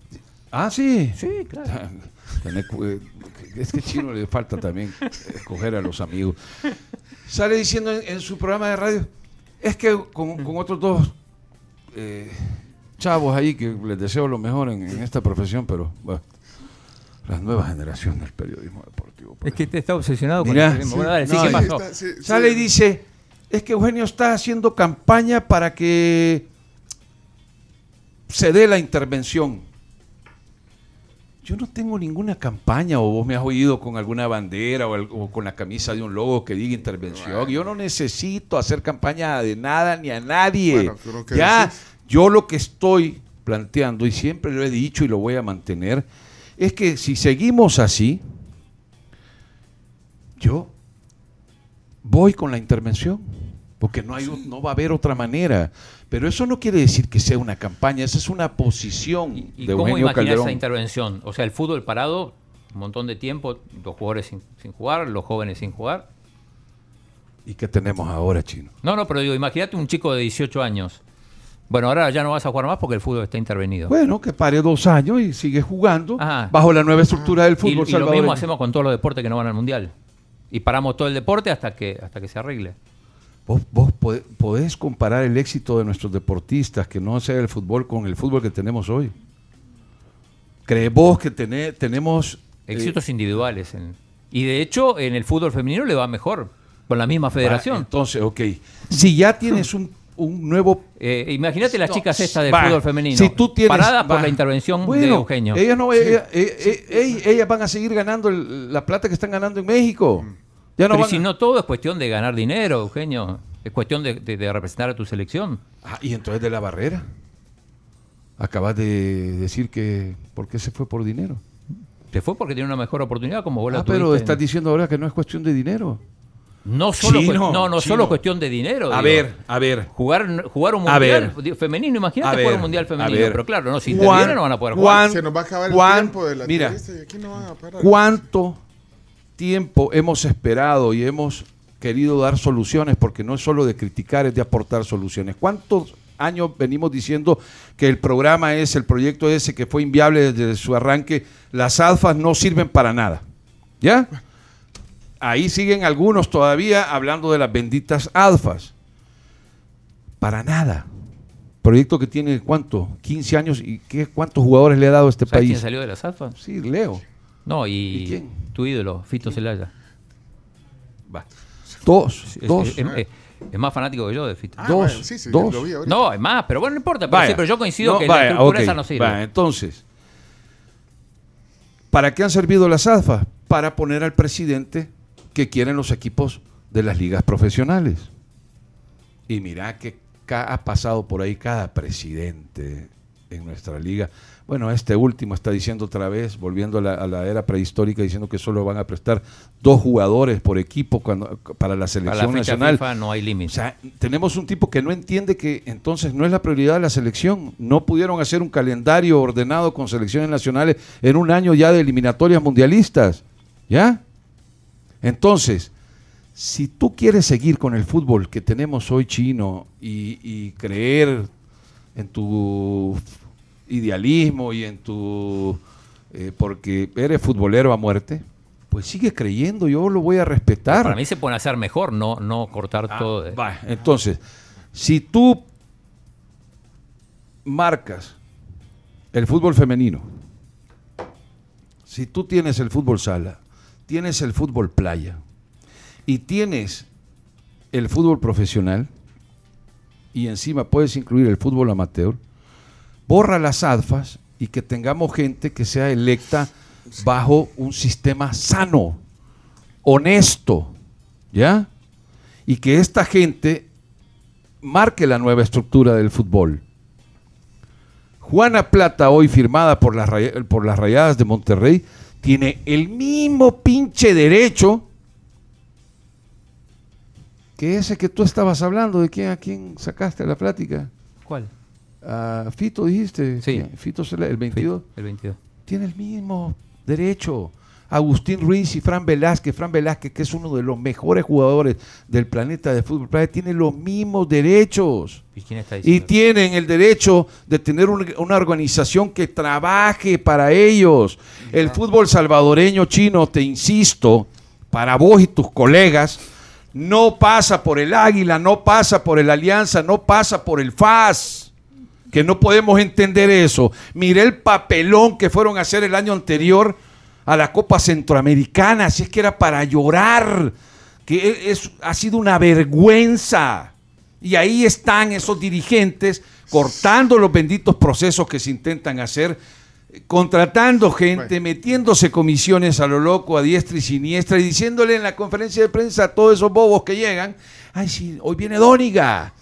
S4: Ah, sí.
S5: Sí, claro.
S4: Eh, es que chino le falta también escoger a los amigos. Sale diciendo en, en su programa de radio, es que con, con otros dos eh, chavos ahí que les deseo lo mejor en, en esta profesión, pero bueno, las nuevas generaciones del periodismo deportivo. por
S5: Es que te está obsesionado
S4: Mirá,
S5: con el periodismo. Bueno, dale, sí,
S4: no,
S5: ¿qué
S4: y-
S5: pasó?
S3: Está- sí, sí.
S4: Sale y dice, es que Eugenio está haciendo campaña para que se dé la intervención. Yo no tengo ninguna campaña, o vos me has oído con alguna bandera o, el- o con la camisa de un logo que diga intervención. Yo no necesito hacer campaña de nada ni a nadie.
S3: Bueno,
S4: ya,
S3: decís.
S4: yo lo que estoy planteando, y siempre lo he dicho y lo voy a mantener, es que si seguimos así, yo voy con la intervención, porque no, hay, no va a haber otra manera. Pero eso no quiere decir que sea una campaña, esa es una posición
S5: ¿Y
S4: de
S5: cómo
S4: Calderón.
S5: esa intervención? O sea, el fútbol parado, un montón de tiempo, los jugadores sin, sin jugar, los jóvenes sin jugar.
S4: ¿Y qué tenemos ahora, Chino?
S5: No, no, pero digo, imagínate un chico de 18 años. Bueno, ahora ya no vas a jugar más porque el fútbol está intervenido.
S4: Bueno, que pare dos años y sigue jugando
S5: Ajá.
S4: bajo la nueva estructura del
S5: y,
S4: fútbol
S5: y lo
S4: salvadoreño.
S5: mismo hacemos con todos los deportes que no van al mundial. Y paramos todo el deporte hasta que, hasta que se arregle.
S4: Vos, vos podés comparar el éxito de nuestros deportistas, que no sea el fútbol, con el fútbol que tenemos hoy. ¿Crees vos que tené- tenemos... eh,
S5: Éxitos individuales. en- y de hecho, en el fútbol femenino le va mejor. Con la misma
S4: ah,
S5: federación.
S4: entonces, ok. Si ya tienes un, un nuevo
S5: Eh, imagínate las
S4: No,
S5: chicas estas del
S4: va,
S5: fútbol femenino.
S4: Si tú tienes,
S5: paradas por la intervención de
S4: Bueno,
S5: Eugenio.
S4: Ellas, no, ella- eh, eh, eh, ellas van a seguir ganando el- la plata que están ganando en México. Ya no
S5: Pero
S4: van
S5: si
S4: a-
S5: no todo es cuestión de ganar dinero, Eugenio. Es cuestión de, de- de representar a tu selección.
S4: Ah, y entonces de la barrera. Acabas de decir que ¿por qué se fue por dinero?
S5: Se fue porque tiene una mejor oportunidad como vos la
S4: Ah, pero estás diciendo ahora que no es cuestión de dinero.
S5: No solo,
S4: Chino,
S5: no, no
S4: chino.
S5: solo cuestión de dinero.
S4: A
S5: digo.
S4: ver, a ver.
S5: Jugar, jugar un mundial
S4: ver.
S5: femenino, imagínate
S4: ver,
S5: jugar un mundial femenino. Pero claro, no, si
S4: Juan-
S5: intervienen no van a poder
S4: Juan-
S5: jugar.
S3: Se nos va a acabar
S4: Juan,
S3: el tiempo de la
S4: mira,
S3: entrevista y aquí no van a parar.
S4: ¿Cuánto tiempo hemos esperado y hemos querido dar soluciones? Porque no es solo de criticar, es de aportar soluciones. ¿Cuántos años venimos diciendo que el programa es, el proyecto ese que fue inviable desde su arranque? Las alfas no sirven para nada. ¿Ya? Ahí siguen algunos todavía hablando de las benditas alfas. Para nada. Proyecto que tiene cuánto? 15 años y qué, cuántos jugadores le ha dado a este
S5: ¿Sabes quién
S4: país.
S5: salió de las alfas?
S4: Sí, Leo.
S5: No, y,
S4: ¿Y quién?
S5: tu ídolo, Fito Celaya.
S4: Va. Dos,
S5: Es,
S4: dos.
S5: es- es- es más fanático que yo de Fito.
S3: Ah,
S4: dos,
S3: bueno, sí, sí,
S4: dos.
S3: lo vi.
S5: No, es más, pero bueno, no importa. Pero, sí, pero yo coincido
S4: No,
S5: que
S4: vaya,
S5: la estructura esa no sirve.
S4: vaya, entonces, ¿para qué han servido las alfas? Para poner al presidente que quieren los equipos de las ligas profesionales. Y mira que ha pasado por ahí cada presidente en nuestra liga. Bueno, este último está diciendo otra vez, volviendo a la, a la era prehistórica, diciendo que solo van a prestar dos jugadores por equipo cuando, para la
S5: Para
S4: selección
S5: la
S4: nacional.
S5: FIFA no hay límite.
S4: O sea, tenemos un tipo que no entiende que entonces no es la prioridad de la selección. No pudieron hacer un calendario ordenado con selecciones nacionales en un año ya de eliminatorias mundialistas. ¿Ya? Entonces, si tú quieres seguir con el fútbol que tenemos hoy chino y, y creer en tu idealismo y en tu... eh, porque eres futbolero a muerte, pues sigue creyendo, yo lo voy a respetar.
S5: Para mí se pueden hacer mejor, no, no cortar
S4: Ah,
S5: todo. de-
S4: va, entonces, si tú marcas el fútbol femenino, si tú tienes el fútbol sala, tienes el fútbol playa y tienes el fútbol profesional y encima puedes incluir el fútbol amateur, borra las alfas y que tengamos gente que sea electa bajo un sistema sano, honesto, ¿ya? Y que esta gente marque la nueva estructura del fútbol. Juana Plata, hoy firmada por las, por las Rayadas de Monterrey, tiene el mismo pinche derecho que ese que tú estabas hablando. ¿De quién, a quién sacaste la plática?
S5: ¿Cuál?
S4: A Fito dijiste.
S5: Sí.
S4: Fito el 22
S5: El 22.
S4: tiene el mismo derecho. Agustín Ruiz y Fran Velázquez, Fran Velázquez, que es uno de los mejores jugadores del planeta de fútbol playa, tiene los mismos derechos.
S5: ¿Y quién está
S4: Y tienen el derecho de tener un- una organización que trabaje para ellos. El fútbol salvadoreño chino, te insisto, para vos y tus colegas, no pasa por el Águila, no pasa por el Alianza, no pasa por el FAS. Que no podemos entender eso. Miré el papelón que fueron a hacer el año anterior a la Copa Centroamericana, si es que era para llorar, que e- es, ha sido una vergüenza. Y ahí están esos dirigentes cortando los benditos procesos que se intentan hacer, contratando gente,
S3: Bueno.
S4: metiéndose comisiones a lo loco, a diestra y siniestra, y diciéndole en la conferencia de prensa a todos esos bobos que llegan, ay sí, hoy viene Dóniga,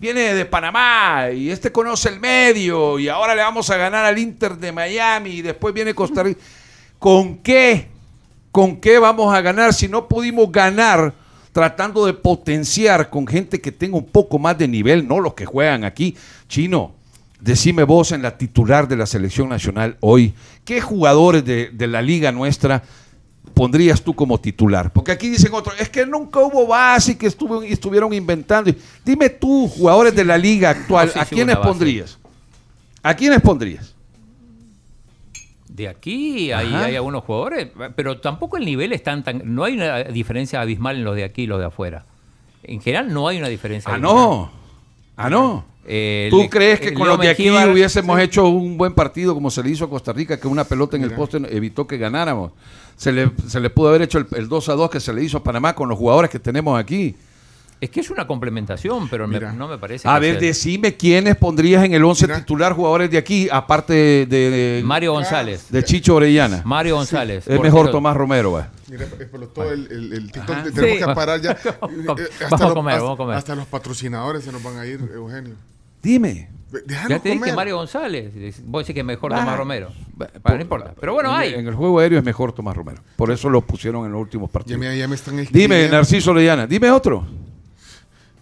S4: viene de Panamá, y este conoce el medio, y ahora le vamos a ganar al Inter de Miami, y después viene Costa Rica. ¿Con qué? ¿Con qué vamos a ganar si no pudimos ganar tratando de potenciar con gente que tenga un poco más de nivel, no los que juegan aquí? Chino, decime vos en la titular de la selección nacional hoy, ¿qué jugadores de, de la liga nuestra pondrías tú como titular? Porque aquí dicen otros, es que nunca hubo base y que estuvo- estuvieron inventando. Dime tú, jugadores de la liga actual,
S5: No, sí,
S4: ¿a quiénes pondrías? ¿A quiénes pondrías?
S5: De aquí hay, algunos jugadores, pero tampoco el nivel es tan, tan... No hay una diferencia abismal en los de aquí y los de afuera. En general no hay una diferencia.
S4: Ah,
S5: abismal.
S4: no. Ah, no.
S5: Eh,
S4: ¿Tú
S5: el-
S4: crees que con los de aquí hubiésemos hecho un buen partido como se le hizo a Costa Rica, que una pelota en el poste evitó que ganáramos? Se le, se le pudo haber hecho el, el 2 a 2 que se le hizo a Panamá con los jugadores que tenemos aquí.
S5: Es que es una complementación, pero me- no me parece
S4: A
S5: que
S4: ver,
S5: sea-
S4: decime quiénes pondrías en el 11
S3: Mira.
S4: titular jugadores de aquí, aparte de, de,
S5: Mario González.
S4: de Chicho Orellana.
S5: Mario González.
S4: es
S5: portero.
S4: mejor Tomás Romero, va.
S3: Mira, explotó el, el, el TikTok.
S4: Ajá.
S3: Tenemos
S6: Sí.
S3: que parar ya.
S5: Vamos
S3: Eh,
S5: a
S3: los-
S5: comer,
S3: hasta-
S5: vamos a comer.
S3: Hasta los patrocinadores se nos van a ir, Eugenio.
S4: Dime.
S3: Déjanos
S5: Ya te dije
S3: comer.
S5: Mario González. Vos decís que es mejor. Tomás Romero.
S4: Va,
S5: Bueno,
S4: por-
S5: no importa. Pero bueno,
S4: en,
S5: hay.
S4: En el juego aéreo es mejor Tomás Romero. Por eso lo pusieron en los últimos
S3: Ya
S4: partidos.
S3: me, ya me están escribiendo.
S4: Dime, Narciso Orellana. Dime otro.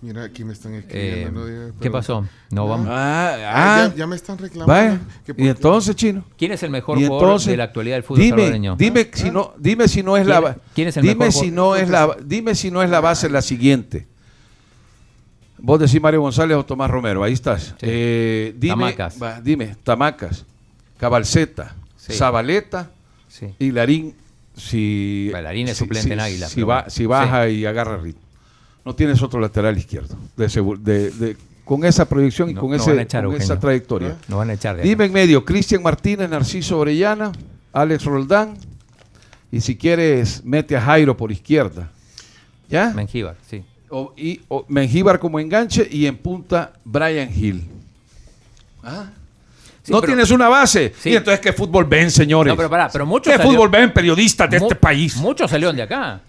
S3: Mira, aquí me están
S5: Eh,
S3: escribiendo. no digas,
S5: ¿Qué pasó? No, vamos.
S4: Ah,
S3: Ah,
S4: ah.
S3: ya, ya me están reclamando.
S4: Vaya. Y entonces, chino.
S5: ¿Quién es el mejor jugador de la actualidad del fútbol
S4: dime,
S5: salvadoreño?
S4: Dime si no, dime si no es la
S5: ¿Quién- es el
S4: dime
S5: mejor
S4: si
S5: jugador?
S4: no es la dime si no es la base la siguiente. Vos decís Mario González o Tomás Romero, ahí estás. Eh, dime,
S5: Tamacas.
S4: va, dime, Tamacas, Cabalceta,
S5: Sí.
S4: Zabaleta
S5: Sí.
S4: y Larín si
S5: Bueno, Larín es suplente en Águila,
S4: va- si baja y agarra ritmo. No tienes otro lateral izquierdo de segu- de- de- con esa proyección y
S5: No-
S4: con,
S5: no
S4: ese,
S5: echar,
S4: con esa trayectoria.
S5: Nos van a echar.
S4: Dime en medio, Cristian Martínez, Narciso Orellana, Alex Roldán. Y si quieres, mete a Jairo por izquierda. ¿Ya?
S5: Mengíbar, sí.
S4: O, y, o Mengíbar como enganche y en punta Brian Hill. ¿Ah?
S5: Sí,
S4: no
S5: pero-
S4: tienes una base.
S5: Sí.
S4: Y entonces, ¿qué fútbol ven, señores?
S5: No, pero pará, pero muchos
S4: ¿Qué
S5: salió-
S4: fútbol ven periodistas de
S5: Mu-
S4: este país?
S5: Muchos salieron de acá.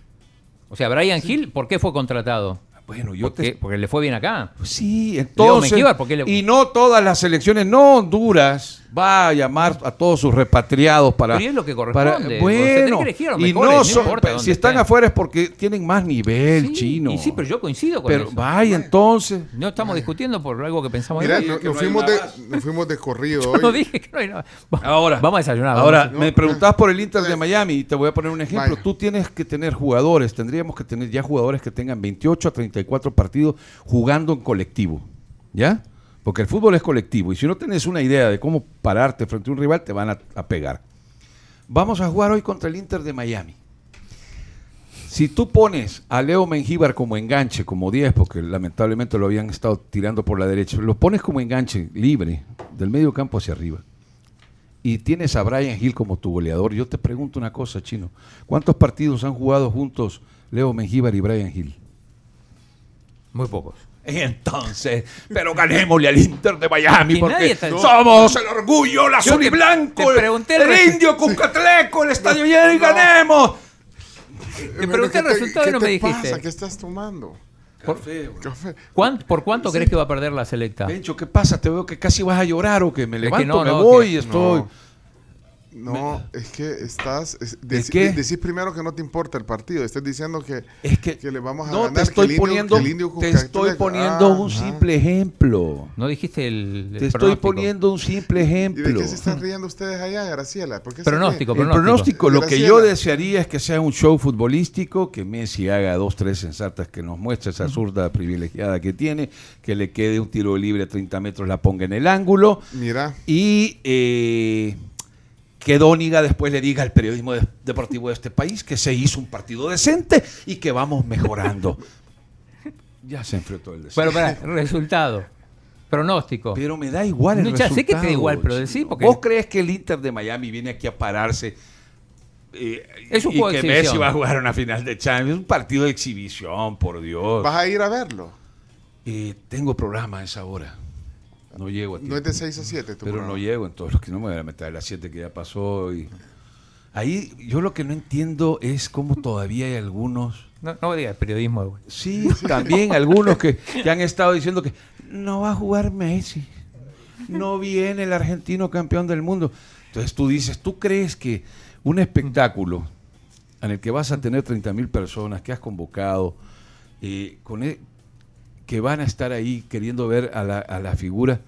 S5: O sea, Brian Hill, ¿por qué fue contratado?
S4: Bueno, yo
S5: Porque,
S4: te...
S5: porque le fue bien acá.
S4: Sí, entonces.
S5: Mengíbar, ¿por qué le-
S4: Y no todas las selecciones, no Honduras, va a llamar a todos sus repatriados para.
S5: Pero es lo que corresponde.
S4: para- bueno,
S5: que elegir
S4: y no
S5: no
S4: son- si están
S5: estén.
S4: afuera es porque tienen más nivel,
S5: Sí,
S4: chino.
S5: Y sí, pero yo coincido con
S4: Pero
S5: eso.
S4: vaya entonces.
S5: No estamos discutiendo por algo que pensamos
S3: Mira,
S5: igual.
S3: no-
S4: que
S3: nos,
S4: no
S3: fuimos de, nos fuimos de corrido
S5: Yo
S3: hoy.
S5: no dije que no hay nada.
S4: Ahora,
S5: Vamos a desayunar.
S4: Ahora,
S5: vamos
S4: me preguntás por el Inter de Miami y te voy a poner un ejemplo.
S3: Vaya.
S4: Tú tienes que tener jugadores, tendríamos que tener ya jugadores que tengan 28 a 34 partidos jugando en colectivo. ¿Ya? Porque el fútbol es colectivo y si no tienes una idea de cómo pararte frente a un rival, te van a, a pegar. Vamos a jugar hoy contra el Inter de Miami. Si tú pones a Leo Mengíbar como enganche, como 10, porque lamentablemente lo habían estado tirando por la derecha, lo pones como enganche libre, del medio campo hacia arriba, y tienes a Brian Hill como tu goleador, yo te pregunto una cosa, Chino, ¿cuántos partidos han jugado juntos Leo Mengíbar y Brian Hill?
S5: Muy pocos.
S4: Entonces, pero ganémosle al Inter de Miami porque
S5: está-
S4: somos el orgullo, el azul y blanco,
S5: te pregunté el
S4: indio con Catleco, el estadio lleno y ganemos.
S5: Te pregunté el resultado y no me dijiste.
S3: Pasa? ¿Qué estás tomando?
S4: Café, güey.
S3: Café.
S5: ¿Cuán- ¿Por cuánto crees que va a perder la selecta?
S4: Bencho, ¿qué pasa? Te veo que casi vas a llorar o que me
S5: Es
S4: levanto,
S5: que no,
S4: me
S5: no,
S4: voy
S5: que-
S4: y estoy.
S3: No, es que estás. es-? Decís primero que no te importa el partido. Estás diciendo que,
S4: Es que,
S3: que le vamos a
S4: no,
S3: ganar.
S4: te
S3: que
S4: estoy
S3: el indio-
S4: poniendo,
S3: que el indio con
S4: te estoy poniendo
S3: Ah,
S4: un
S3: ah.
S4: simple ejemplo.
S5: No dijiste el, el
S4: Te estoy
S5: pronóstico.
S4: poniendo un simple
S3: ¿Y de
S4: ejemplo.
S3: qué se están riendo ustedes allá, Graciela? ¿Por qué se
S5: Pronóstico?
S4: El pronóstico, lo que yo desearía es que sea un show futbolístico, que Messi haga dos, tres sensatas, que nos muestre esa zurda privilegiada que tiene, que le quede un tiro libre a 30 metros, la ponga en el ángulo
S3: Mira,
S4: y eh, que Dóniga después le diga al periodismo de- deportivo de este país que se hizo un partido decente y que vamos mejorando. ya se enfrentó el deseo.
S5: Bueno, para, resultado. Pronóstico.
S4: Pero me da igual el
S5: No, ya sé que te da
S4: resultado,
S5: igual, pero
S4: chico.
S5: decí porque-
S4: ¿Vos crees que el Inter de Miami viene aquí a pararse eh,
S5: Es un
S4: y
S5: juego de
S4: que. Messi va a jugar una final de Champions. Es un partido de exhibición, por Dios.
S3: ¿Vas a ir a verlo?
S4: Eh, tengo programa a esa hora. No llego a
S3: No
S4: tiempo.
S3: es de 6 a 7 tu
S4: Pero
S3: programa.
S4: no llego, entonces que no me voy a meter a las 7 que ya pasó. Y... Ahí yo lo que no entiendo es cómo todavía hay algunos,
S5: No, no digas periodismo, güey.
S4: sí, también algunos que, que han estado diciendo que no va a jugar Messi, no viene el argentino campeón del mundo. Entonces tú dices, ¿tú crees que un espectáculo en el que vas a tener 30 mil personas que has convocado, eh, con e- que van a estar ahí queriendo ver a la, a la figura,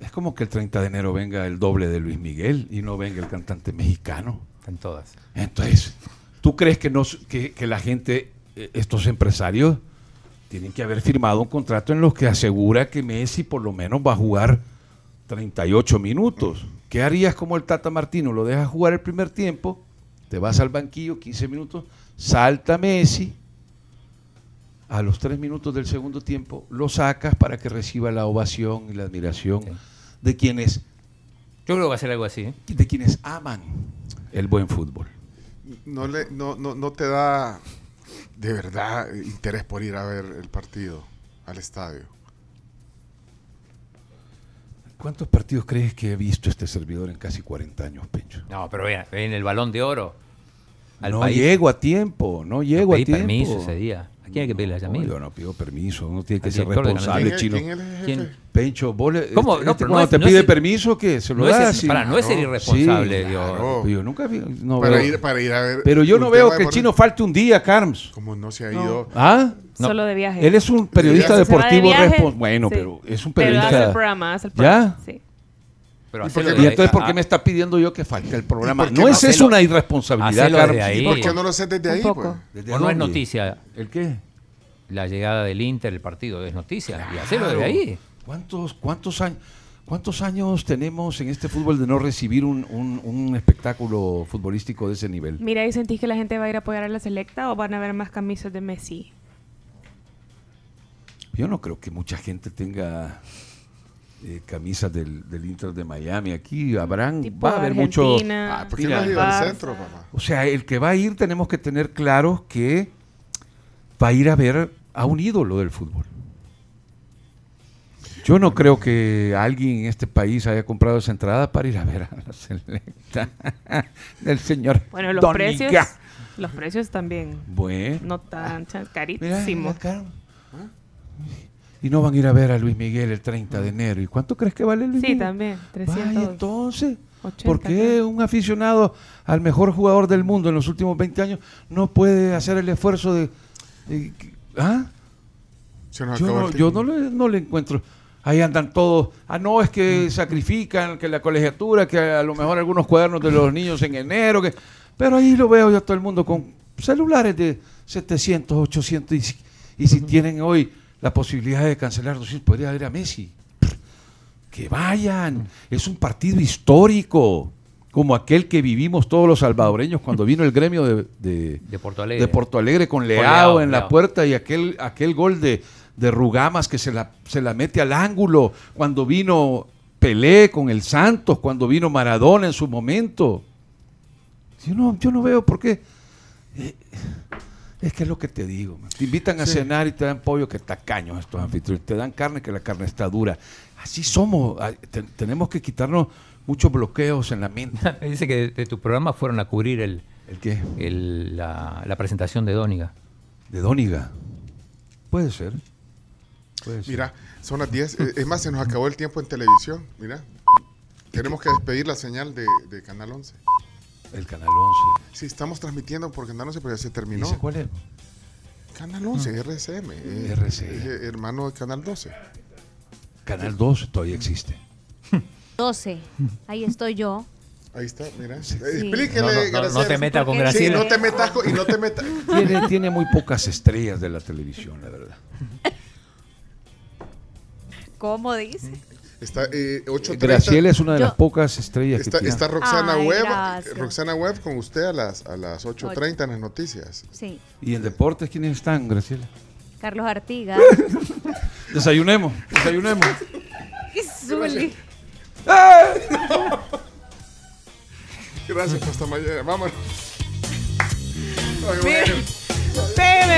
S4: es como que el 30 de enero venga el doble de Luis Miguel y no venga el cantante mexicano.
S5: Están todas.
S4: Entonces, ¿tú crees que, que, que la gente, eh, estos empresarios, tienen que haber firmado un contrato en los que asegura que Messi por lo menos va a jugar 38 minutos? ¿Qué harías como el Tata Martino? Lo dejas jugar el primer tiempo, te vas al banquillo 15 minutos, salta Messi, a los 3 minutos del segundo tiempo lo sacas para que reciba la ovación y la admiración
S5: Sí.
S4: de quienes
S5: Yo creo que va a ser algo así. ¿eh?
S4: de quienes aman el buen fútbol.
S3: No, le, no, no, no te da de verdad interés por ir a ver el partido al estadio.
S4: ¿Cuántos partidos crees que he visto este servidor en casi 40 años, Pencho?
S5: No, pero vean, en el balón de oro. Al
S4: no
S5: país.
S4: llego a tiempo, no llego a
S5: Pedí
S4: tiempo.
S5: permiso ese día. ¿A quién hay que pedirle a
S4: No,
S5: Yamil?
S4: yo no pido permiso, uno tiene que ser responsable,
S3: ¿Quién es-
S4: chino.
S3: quién.
S4: Pencho, vos le,
S5: ¿Cómo?
S4: este-
S5: No,
S4: este
S5: no
S4: cuando
S5: es-
S4: te
S5: no
S4: pide
S5: es-
S4: permiso, que se lo
S5: No es,
S4: y-
S5: pará, no es ser
S3: No,
S5: irresponsable.
S4: sí,
S3: claro.
S4: Yo nunca vi- no
S3: Para
S4: veo-
S3: ir, para ir a ver.
S4: Pero yo no veo que el chino falte un día, Carms.
S3: Como no se ha
S6: No.
S3: ido.
S4: ¿Ah?
S5: No.
S6: Solo de viaje.
S4: Él es un periodista deportivo responsable. Bueno,
S6: sí.
S4: pero es un
S6: Pero hace el
S4: periodista.
S6: programa, hace el
S4: ¿Ya?
S6: programa. Sí.
S5: Pero
S3: ¿Y
S4: ¿Y entonces por qué me está pidiendo yo que falte el programa? No
S3: no
S4: es eso una irresponsabilidad,
S5: desde ahí?
S3: ¿Y por qué no lo haces desde
S6: Un
S3: ahí?
S6: poco.
S3: Pues?
S4: ¿Desde
S5: ¿O no es noticia
S4: ¿El qué?
S5: la llegada del Inter, el partido? Es noticia. Y hacelo
S4: Claro.
S5: desde ahí.
S4: ¿Cuántos, cuántos, años, ¿Cuántos años tenemos en este fútbol de no recibir un, un- un espectáculo futbolístico de ese nivel?
S6: Mira, ¿y sentís que la gente va a ir a apoyar a la selecta o van a ver más camisas de Messi?
S4: Yo no creo que mucha gente tenga eh, camisas del, del Inter de Miami. Aquí habrán,
S6: Tipo
S4: va a haber mucho...
S6: Argentina,
S3: Ah, ¿por qué
S4: Mira,
S3: no has ido al
S6: Barça.
S3: centro, papá?
S4: O sea, el que va a ir tenemos que tener claro que va a ir a ver a un ídolo del fútbol. Yo no creo que alguien en este país haya comprado esa entrada para ir a ver a la selecta del señor
S6: Bueno, los precios, los precios también
S4: Bueno.
S6: no tan
S4: Mira,
S6: carísimos.
S4: Y no van a ir a ver a Luis Miguel el 30 de enero. ¿Y cuánto crees que vale Luis
S6: Sí,
S4: Miguel?
S6: también, 300.
S4: Vaya, entonces,
S6: 80,
S4: ¿por qué un aficionado al mejor jugador del mundo en los últimos 20 años no puede hacer el esfuerzo de... de- ¿Ah?
S3: Se nos
S4: Yo,
S3: acabó
S4: no,
S3: el
S4: yo
S3: tiempo.
S4: no, le, no le encuentro. Ahí andan todos. Ah, no, es que sacrifican, que la colegiatura, que a lo mejor algunos cuadernos de los niños en enero. que Pero ahí lo veo yo a todo el mundo con celulares de 700, 800. Y si, y si tienen hoy la posibilidad de cancelar 200, podría ir a Messi. Que vayan. Es un partido histórico. Como aquel que vivimos todos los salvadoreños cuando vino el gremio de, de,
S5: De Porto Alegre.
S4: de Porto Alegre con Leao,
S5: Leao,
S4: en la puerta y aquel, aquel gol de, de Rugamas que se la, se la mete al ángulo, cuando vino Pelé con el Santos, cuando vino Maradona en su momento. Yo no, yo no veo por qué. Eh, es que es lo que te digo. man. Te invitan a cenar y te dan pollo que tacaños estos anfitriones. Te dan carne que la carne está dura. Así somos. Ah, te- tenemos que quitarnos muchos bloqueos en la mente.
S5: Me dice que de, de tu programa fueron a cubrir el,
S4: ¿El qué?
S5: el- la, la presentación de Dóniga.
S4: De Dóniga. Puede ser. Puede ser.
S3: Mira, son las 10. Eh, Es más, se nos acabó el tiempo en televisión. Mira. Tenemos que despedir la señal de, de Canal 11.
S4: El Canal 11.
S3: Sí, estamos transmitiendo por Canal 11, pero ya se terminó.
S4: ¿Ese cuál es?
S3: Canal 11, RCM. eh,
S4: RCM.
S3: es, eh, hermano de Canal 12.
S4: Canal 12 todavía existe.
S9: 12. Ahí estoy yo.
S3: Ahí está, mira. Eh, Explíquele,
S5: No, no, no, no
S3: Graciela.
S5: te metas con
S9: porque-
S3: Sí,
S5: Graciela.
S3: no te metas con- y no te metas.
S4: Tiene, tiene muy pocas estrellas de la televisión, la verdad.
S9: ¿Cómo dice?
S3: Está eh, 8.30.
S4: Graciela es una de
S9: Yo-
S4: las pocas estrellas
S3: Está,
S4: que tiene.
S3: está Roxana
S9: Ay,
S3: Webb.
S9: gracias.
S3: Roxana Webb con usted a las, a las 8.30 en las noticias.
S9: Sí.
S4: ¿Y en deportes quiénes están, Graciela?
S9: Carlos Artigas.
S4: Desayunemos, desayunemos.
S9: y Zuli.
S3: Gracias, hasta mañana. Vámonos. Ay, bueno.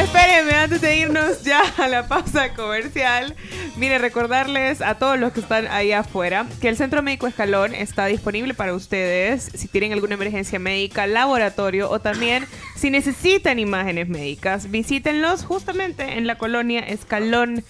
S6: Espérenme, espérenme, antes de irnos ya a la pausa comercial. Mire, recordarles a todos los que están ahí afuera que el Centro Médico Escalón está disponible para ustedes si tienen alguna emergencia médica, laboratorio o también si necesitan imágenes médicas. Visítenlos justamente en la colonia Escalón.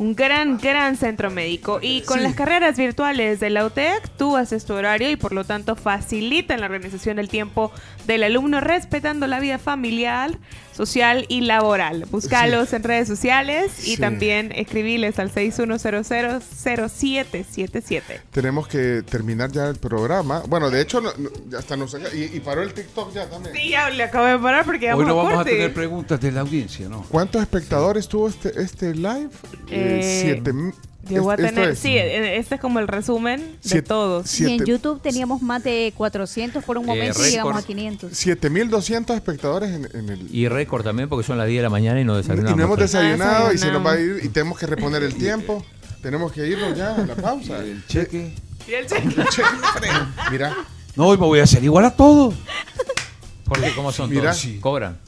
S6: Un gran, gran centro médico. Y con
S3: Sí.
S6: las carreras virtuales de la UTEC, tú haces tu horario y por lo tanto facilitan la organización del tiempo del alumno, respetando la vida familiar, social y laboral. Búscalos en redes sociales y
S3: Sí.
S6: también escribiles al 61000777.
S3: Tenemos que terminar ya el programa. Bueno, de hecho, no- no, ya hasta nos saca- y, y paró el TikTok ya también.
S6: Sí, ya le acabo de parar porque
S4: Hoy
S6: vamos
S4: no
S6: a
S4: vamos a
S6: corte.
S4: tener preguntas de la audiencia, ¿no?
S3: ¿Cuántos espectadores tuvo este, este live?
S6: Eh,
S3: siete
S6: a
S3: Es- esto
S6: tener,
S3: es
S6: sí, eh, este es como el resumen de
S3: Siete-
S6: todos.
S9: Y en
S3: siete-
S9: YouTube teníamos más de 400 por un
S5: Eh,
S9: momento y llegamos a 500.
S3: 7200 espectadores en, en el.
S5: Y récord también porque son las 10 de la mañana y no
S3: Y
S5: desayunamos.
S3: no hemos desayunado y se nos va a ir y tenemos que reponer el tiempo. Tenemos que irnos ya a la pausa.
S4: El cheque.
S6: Y el cheque.
S3: Che, Mira,
S4: No, hoy me voy a hacer igual a todos.
S5: Porque como son
S3: Mira.
S5: todos, cobran.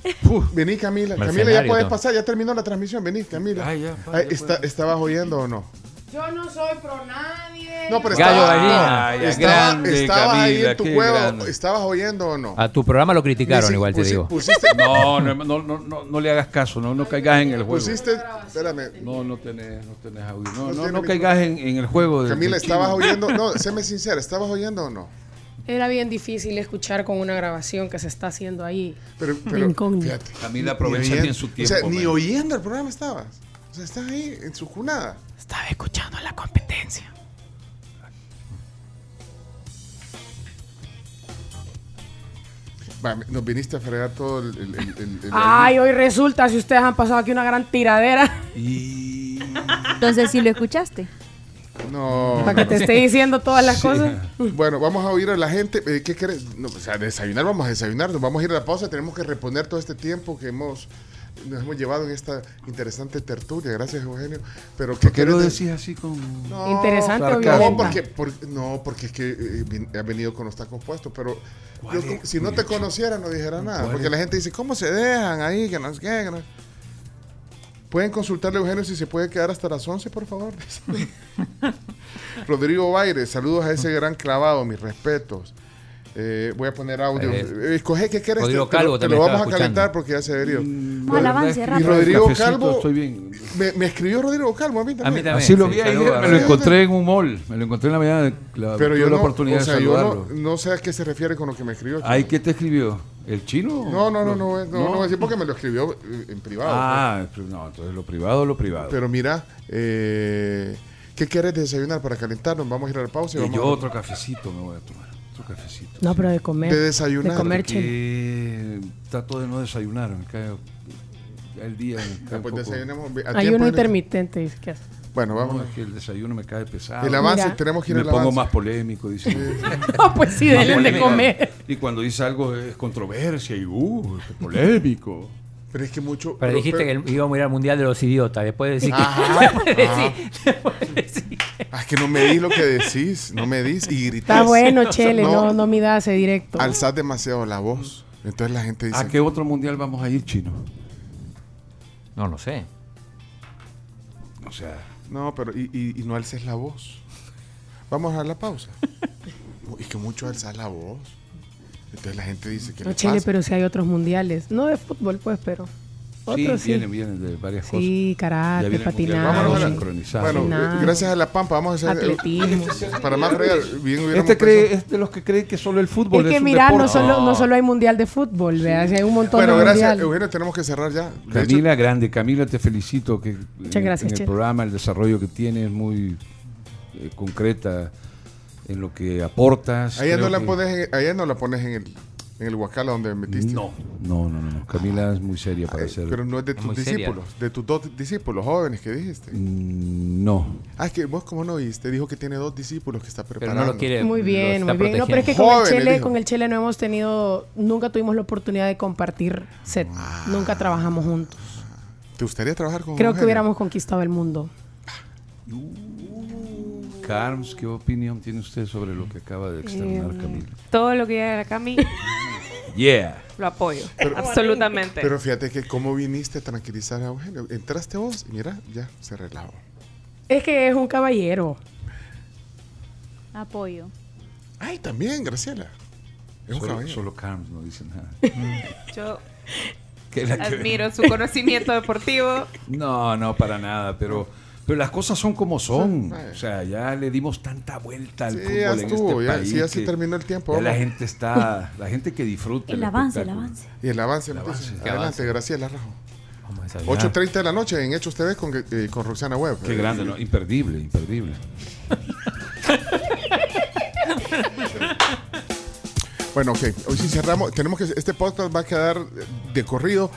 S3: vení Camila. Camila, ya puedes pasar, ya terminó la transmisión. Vení, Camila.
S4: Ah, ya,
S3: Ay,
S4: vaya,
S3: está- ¿Estabas oyendo o no?
S10: Yo no soy pro nadie.
S3: No, pero
S5: Gallo
S3: estaba-
S5: Gallina.
S4: Ya,
S3: estaba-
S4: grande,
S3: estabas ahí
S4: Camila,
S3: en tu cueva. ¿Estabas oyendo o no?
S5: A tu programa lo criticaron,
S3: Dice-
S5: igual te digo.
S3: Pusiste,
S4: No, no, no, no, no, no le hagas caso, no, no caigas en el juego.
S3: pusiste, espérame.
S4: No, no tenés, no tenés audio. No,
S3: No
S4: no, no caigas en, en el juego. del-
S3: Camila, ¿estabas oyendo? No, séme sincera, ¿estabas oyendo o no?
S10: Era bien difícil escuchar con una grabación que se está haciendo ahí.
S3: Pero, pero fíjate.
S4: Camila aprovecha bien su tiempo.
S3: O sea, ni oyendo el programa estabas. O sea, estás ahí en su cunada.
S10: Estaba escuchando la competencia.
S3: Va, nos viniste a fregar todo el... el- el- el- el-
S10: Ay, hoy resulta si ustedes han pasado aquí una gran tiradera.
S4: Y...
S9: Entonces, si lo escuchaste.
S3: No.
S10: Para que te esté diciendo todas las cosas.
S3: Bueno, vamos a oír a la gente. Eh, ¿Qué querés? No, o sea, desayunar, vamos a desayunar. Nos vamos a ir a la pausa. Tenemos que reponer todo este tiempo que hemos nos hemos llevado en esta interesante tertulia. Gracias, Eugenio. Pero ¿qué
S4: ¿Por qué lo decís así con...?
S3: No,
S10: Interesante.
S3: No, porque, por- no, porque es que eh, ha venido con los tacos puestos, pero si no te conociera no dijera nada,
S4: ¿Cuál
S3: porque
S4: es?
S3: la gente dice, ¿cómo se dejan ahí? Que no sé qué, que no- Pueden consultarle a Eugenio si se puede quedar hasta las 11, por favor. Rodrigo Baire, saludos a ese gran clavado, mis respetos. Eh, voy a poner audio.
S5: Eh,
S3: escoge qué quieres.
S5: Rodrigo
S3: te, te
S5: Calvo
S3: te lo vamos a calentar
S5: escuchando.
S3: porque ya se debió.
S9: Vamos al avance,
S3: Y. Rodrigo
S4: Cafecito,
S3: Calvo
S4: Estoy bien.
S3: me, me escribió Rodrigo Calvo a mí
S5: A
S3: también.
S5: mí también.
S4: Así lo vi ayer, me lo encontré en un mall. Me lo encontré en la mañana. La,
S3: Pero yo
S4: la
S3: no,
S4: oportunidad
S3: o sea,
S4: de
S3: yo
S4: saludarlo.
S3: no, no sé a qué se refiere con lo que me escribió.
S4: ¿Ay, qué te escribió? ¿El chino?
S3: No, no, no, no, no, no, voy a decir porque me lo escribió eh, en privado.
S4: Ah, pero no, entonces lo privado, lo privado.
S3: pues. Pero mira, eh, ¿qué quieres desayunar para calentarnos? Vamos a ir a la pausa y
S4: y
S3: vamos
S4: yo
S3: a-
S4: otro cafecito me voy a tomar. Otro cafecito.
S10: No, pero de comer.
S3: de desayunar.
S10: De comer, chile.
S4: Que trato de no desayunar. Me cae ya el día. Me cae
S3: Ah, pues
S4: un poco-
S3: desayunemos a
S10: Hay uno intermitente, dice que hace.
S3: Bueno,
S4: No,
S3: vamos.
S4: es que el desayuno me cae pesado.
S3: El avance,
S10: Mira.
S3: tenemos que ir
S4: me
S3: al
S4: pongo
S3: avance.
S4: más polémico, dice.
S10: Ah, pues sí, deben de comer.
S4: Y cuando dice algo es controversia y uh, qué polémico.
S3: Pero es que mucho.
S5: Pero dijiste que íbamos a ir al Mundial de los Idiotas. Después de decir que...
S3: Ajá,
S5: después de decir- después de decir que-
S3: Ah, es que no me di lo que decís, no me dis y gritas.
S10: Está bueno, Chele, no, no midas ese directo.
S3: Alzás demasiado la voz. Entonces la gente dice.
S4: ¿A qué otro mundial vamos a ir, chino?
S5: No, no sé.
S4: O sea,
S3: No, pero y, y- y no alces la voz. Vamos a la pausa. y que mucho alzar la voz. Entonces la gente dice que
S10: No,
S3: le
S10: Chele,
S3: pasa?
S10: pero si hay otros mundiales. No de fútbol, pues, pero.
S4: sí,
S10: Otros sí.
S4: vienen, vienen de varias cosas.
S10: Sí, karate, patinaje.
S3: Bueno, eh, gracias a la Pampa vamos a hacer. eh,
S10: Atletismo.
S3: para más fregar, bien
S4: Este cree, es de los que creen que solo el fútbol
S10: Es
S4: es,
S10: que
S4: un
S10: mira, no solo, no solo hay mundial de fútbol, vea, si hay un montón
S3: Bueno,
S10: de
S3: gracias,
S10: mundial.
S3: Eugenio, tenemos que cerrar ya. De hecho,
S4: Camila, grande. Camila, te felicito que en,
S10: gracias,
S4: en el programa, el desarrollo que tienes muy eh, concreta en lo que aportas.
S3: allá, no
S4: Creo
S3: la
S4: que-
S3: pones en, allá no la pones en el, en el Huacala donde me metiste.
S4: No, no, no, no, no. Camila es muy seria para ser.
S3: Pero no es de tus
S5: seria.
S3: discípulos, de tus dos discípulos jóvenes que dijiste.
S4: Mm, no.
S3: Ah, es que vos como no oíste, dijo que tiene dos discípulos que está
S5: Pero
S3: preparando.
S5: no lo quiere.
S10: Muy bien, muy bien. No, pero es que con el, Chele,
S3: dijo.
S10: con el Chele no hemos tenido, nunca tuvimos la oportunidad de compartir set.
S3: Ah.
S10: Nunca trabajamos juntos.
S3: ¿Te gustaría trabajar con
S10: Creo que hubiéramos conquistado el mundo.
S4: Carms, ¿qué opinión tiene usted sobre lo que acaba de externar
S6: Em,
S4: Camila?
S6: Todo lo que diga la Cami
S4: Yeah.
S6: lo apoyo. Absolutamente.
S3: Pero fíjate que cómo viniste a tranquilizar a Eugenio. Entraste vos y mira, ya se relajó.
S10: Es que es un caballero.
S9: Apoyo.
S3: Ay, también, Graciela. Es un
S4: Solo,
S3: caballero.
S4: solo Carms no dice nada.
S6: Yo
S4: ¿Qué la que-
S6: admiro su conocimiento deportivo.
S4: No, no, para nada, pero, pero las cosas son como son.
S3: Sí.
S4: O sea, ya le dimos tanta vuelta al
S3: Sí,
S4: fútbol
S3: ya
S4: en
S3: estuvo,
S4: este
S3: ya-
S4: país.
S3: sí, ya se
S4: que
S3: terminó el tiempo,
S4: ya la gente está, la gente que disfruta.
S9: El avance, el avance.
S3: Y el avance,
S4: El avance.
S5: ¿Qué
S3: Adelante,
S5: avance?
S3: Graciela Rajo.
S5: Vamos a desayunar.
S3: 8.30 de la noche en Hechos TV con, eh, con Roxana Webb.
S4: Qué grande, ¿no? Imperdible, imperdible.
S3: Bueno, ok. Hoy sí cerramos. Tenemos que. Este podcast va a quedar de corrido.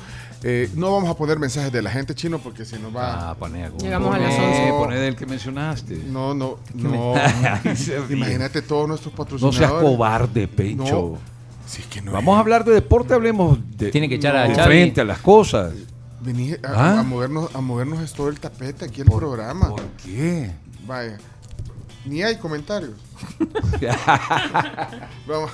S3: Eh, no vamos a poner mensajes de la gente chino porque si nos va.
S5: Ah, poné algún-
S10: Llegamos a las
S3: No.
S10: 11.
S4: Eh, poné del que mencionaste.
S3: No, no, no. Imagínate todos nuestros
S4: No
S3: patrocinadores.
S4: seas cobarde, Pencho.
S3: No. Sí, que no
S4: Vamos a hablar de deporte, hablemos de,
S5: Tiene que echar a
S4: de frente a las cosas.
S3: Vení a,
S4: ¿Ah?
S3: a movernos, a movernos es todo el tapete aquí el programa.
S4: ¿Por qué?
S3: Vaya. Ni hay comentarios. Vamos.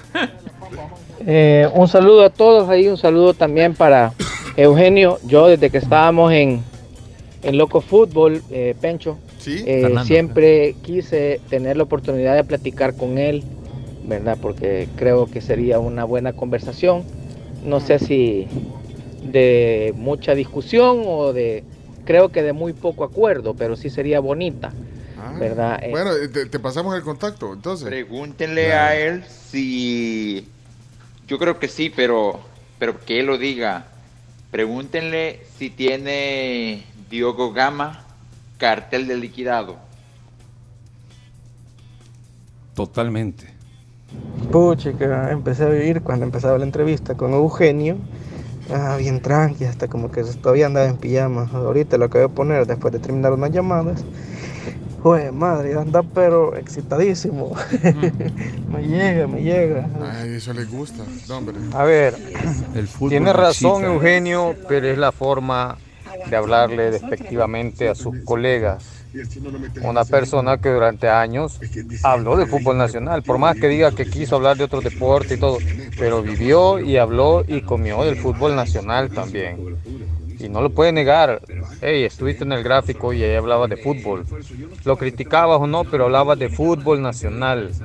S11: Eh, un saludo a todos ahí, un saludo también para Eugenio. Yo desde que estábamos en, en Loco Fútbol, eh, Pencho,
S3: Sí.
S11: eh, siempre quise tener la oportunidad de platicar con él, ¿verdad? Porque creo que sería una buena conversación. No sé si de mucha discusión o de, creo que de muy poco acuerdo, pero sí sería bonita,
S3: Ah.
S11: ¿verdad? Eh,
S3: Bueno, eh, te, te pasamos el contacto, entonces.
S12: Pregúntenle a él si. Yo creo que sí, pero, pero que él lo diga. Pregúntenle si tiene Diogo Gama cartel de liquidado.
S4: Totalmente.
S13: Puchica, empecé a vivir cuando empezaba la entrevista con Eugenio. Ah, bien tranqui, hasta como que todavía andaba en pijama. Ahorita lo acabo de poner después de terminar unas llamadas. Joder, madre, anda pero excitadísimo. me llega, me llega.
S3: Ay, eso les gusta. No, hombre.
S14: A ver,
S4: El fútbol
S14: tiene razón. Eugenio, pero es la forma de hablarle despectivamente a sus colegas. Una persona que durante años habló de fútbol nacional, por más que diga que quiso hablar de otro deporte y todo, pero vivió y habló y comió del fútbol nacional también. Y no lo puede negar. Hey, estuviste en el gráfico y ahí hablaba de fútbol. Lo criticabas o no, pero hablaba de fútbol nacional.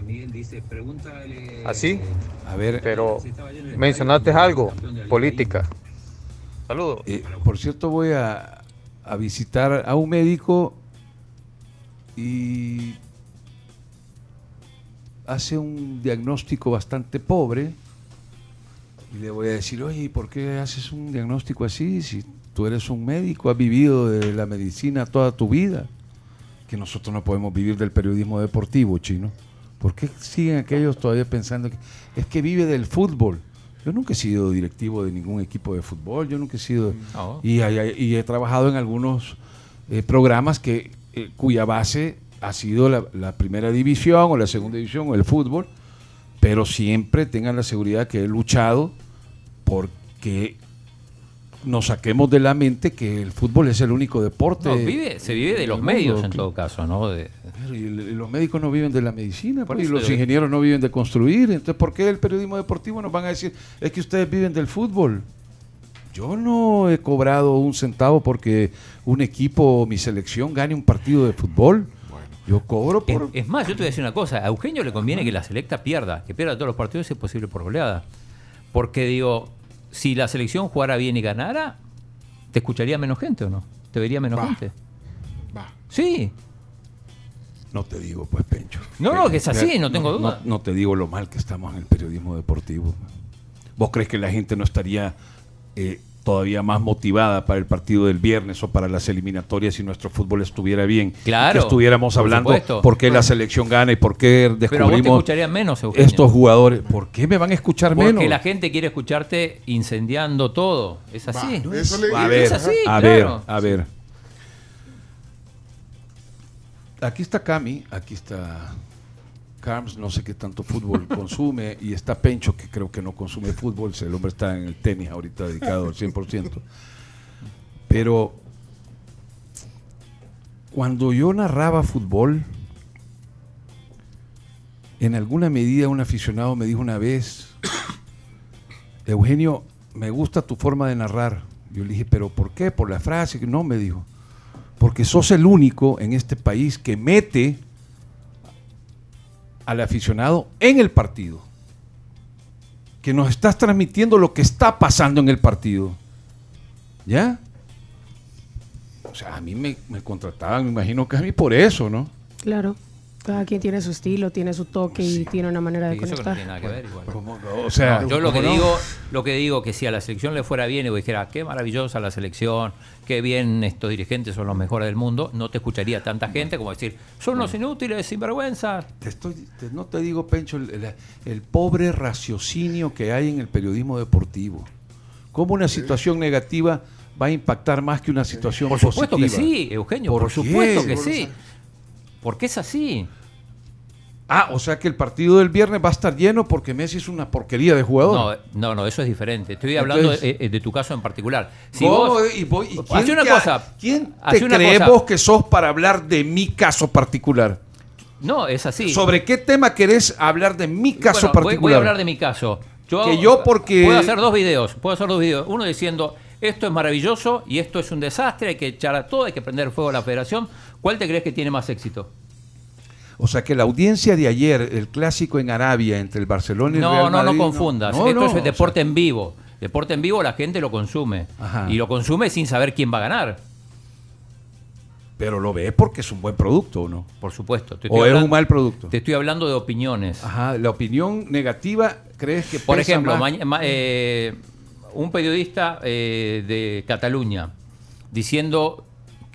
S14: Así,
S4: A ver,
S14: pero mencionaste algo, política. Saludos.
S4: eh, por cierto, voy a, a visitar a un médico y hace un diagnóstico bastante pobre. Y le voy a decir, oye, ¿y ¿por qué haces un diagnóstico así? Si tú eres un médico, has vivido de la medicina toda tu vida. Que nosotros no podemos vivir del periodismo deportivo, chino. ¿Por qué siguen aquellos todavía pensando que es que vive del fútbol? Yo nunca he sido directivo de ningún equipo de fútbol, yo nunca he sido...
S5: No.
S4: Y, hay- y he trabajado en algunos eh, programas que, eh, cuya base ha sido la, la primera división o la segunda división o el fútbol, pero siempre tengan la seguridad que he luchado porque nos saquemos de la mente que el fútbol es el único deporte.
S5: No, vive, se vive de los
S4: mundo,
S5: medios en
S4: que-
S5: todo caso, ¿no? De-
S4: Pero y el- y los médicos no viven de la medicina,
S5: Por
S4: pues, y los ingenieros no viven de construir. Entonces, ¿por qué el periodismo deportivo nos van a decir es que ustedes viven del fútbol? Yo no he cobrado un centavo porque un equipo o mi selección gane un partido de fútbol. Yo cobro
S5: Es,
S4: por...
S5: es más, yo te voy a decir una cosa, a Eugenio le conviene que la selecta pierda, que pierda todos los partidos si es posible por goleada. Porque digo, si la selección jugara bien y ganara, ¿te escucharía menos gente o no? ¿Te vería menos gente?
S3: Va.
S5: Sí.
S4: No te digo, pues, Pencho.
S5: No, no, que es así, no tengo duda.
S4: No, no te digo lo mal que estamos en el periodismo deportivo. ¿Vos crees que la gente no estaría eh, todavía más motivada para el partido del viernes o para las eliminatorias si nuestro fútbol estuviera bien?
S5: Claro,
S4: Que estuviéramos
S5: por
S4: hablando
S5: supuesto.
S4: por qué la selección gana y por qué
S5: Pero a vos te
S4: descubrimos
S5: escucharían menos, Eugenio.
S4: estos jugadores. ¿Por qué me van a escuchar
S5: Porque
S4: menos?
S5: la gente quiere escucharte incendiando todo. Es así.
S3: Va, eso le-
S4: A
S3: es
S4: ver,
S5: así,
S4: a
S5: claro.
S4: ver, a ver. Aquí está Cami, aquí está Carms, no sé qué tanto fútbol consume, y está Pencho, que creo que no consume fútbol, el hombre está en el tenis ahorita dedicado al 100%. Pero cuando yo narraba fútbol, En alguna medida un aficionado me dijo una vez, Eugenio, me gusta tu forma de narrar. Yo le dije, pero ¿por qué? Por la frase. que No, me dijo. Porque sos el único en este país que mete al aficionado en el partido. Que nos estás transmitiendo lo que está pasando en el partido. ¿Ya? O sea, a mí me, me contrataban, me imagino que a mí por eso, ¿no?
S10: Claro. Cada quien tiene su estilo, tiene su toque y tiene una manera de
S5: eso no
S10: conectar.
S5: tiene nada que ver igual.
S4: O sea,
S5: No, yo lo que digo, lo que digo que si a la selección le fuera bien y vos dijera qué maravillosa la selección, qué bien estos dirigentes son los mejores del mundo, no te escucharía tanta gente como decir son los inútiles, sinvergüenza.
S4: Te estoy, te- no te digo, Pencho, el, el- el pobre raciocinio que hay en el periodismo deportivo. ¿Cómo una situación negativa va a impactar más que una situación
S5: Por supuesto que
S4: positiva?
S5: sí, Eugenio,
S4: ¿Por
S5: supuesto que sí. Porque es así.
S4: Ah, o sea que el partido del viernes va a estar lleno porque Messi es una porquería de jugador.
S5: No, no, no, eso es diferente. Estoy hablando
S4: Entonces-
S5: de, eh, de tu caso en particular. Si vos,
S4: y voy- y
S5: Hace
S4: quién
S5: una
S4: te-
S5: cosa.
S4: ¿Quién te
S5: hace una
S4: crees
S5: cosa.
S4: vos que sos para hablar de mi caso particular?
S5: No, es así.
S4: ¿Sobre qué tema querés hablar de mi caso
S5: Bueno, voy-
S4: particular?
S5: Voy, a hablar de mi caso. Yo,
S4: Que yo porque-
S5: Puedo hacer dos videos. Puedo hacer dos videos. Uno diciendo, esto es maravilloso y esto es un desastre, hay que echar a todo, hay que prender fuego a la federación. ¿Cuál te crees que tiene más éxito?
S4: O sea que la audiencia de ayer, el clásico en Arabia entre el Barcelona y el
S5: No,
S4: Real
S5: no, no
S4: Madrid,
S5: confundas.
S4: no,
S5: esto
S4: no,
S5: es
S4: o sea,
S5: deporte en vivo. Deporte en vivo la gente lo consume.
S4: Ajá.
S5: Y lo consume sin saber quién va a ganar.
S4: Pero lo ves porque es un buen producto, ¿o no?
S5: Por supuesto. Te
S4: ¿O es un mal producto?
S5: Te estoy hablando de opiniones.
S4: Ajá, la opinión negativa, ¿crees que
S5: Por
S4: pesa
S5: ejemplo,
S4: más?
S5: ma- eh, un periodista eh, de Cataluña diciendo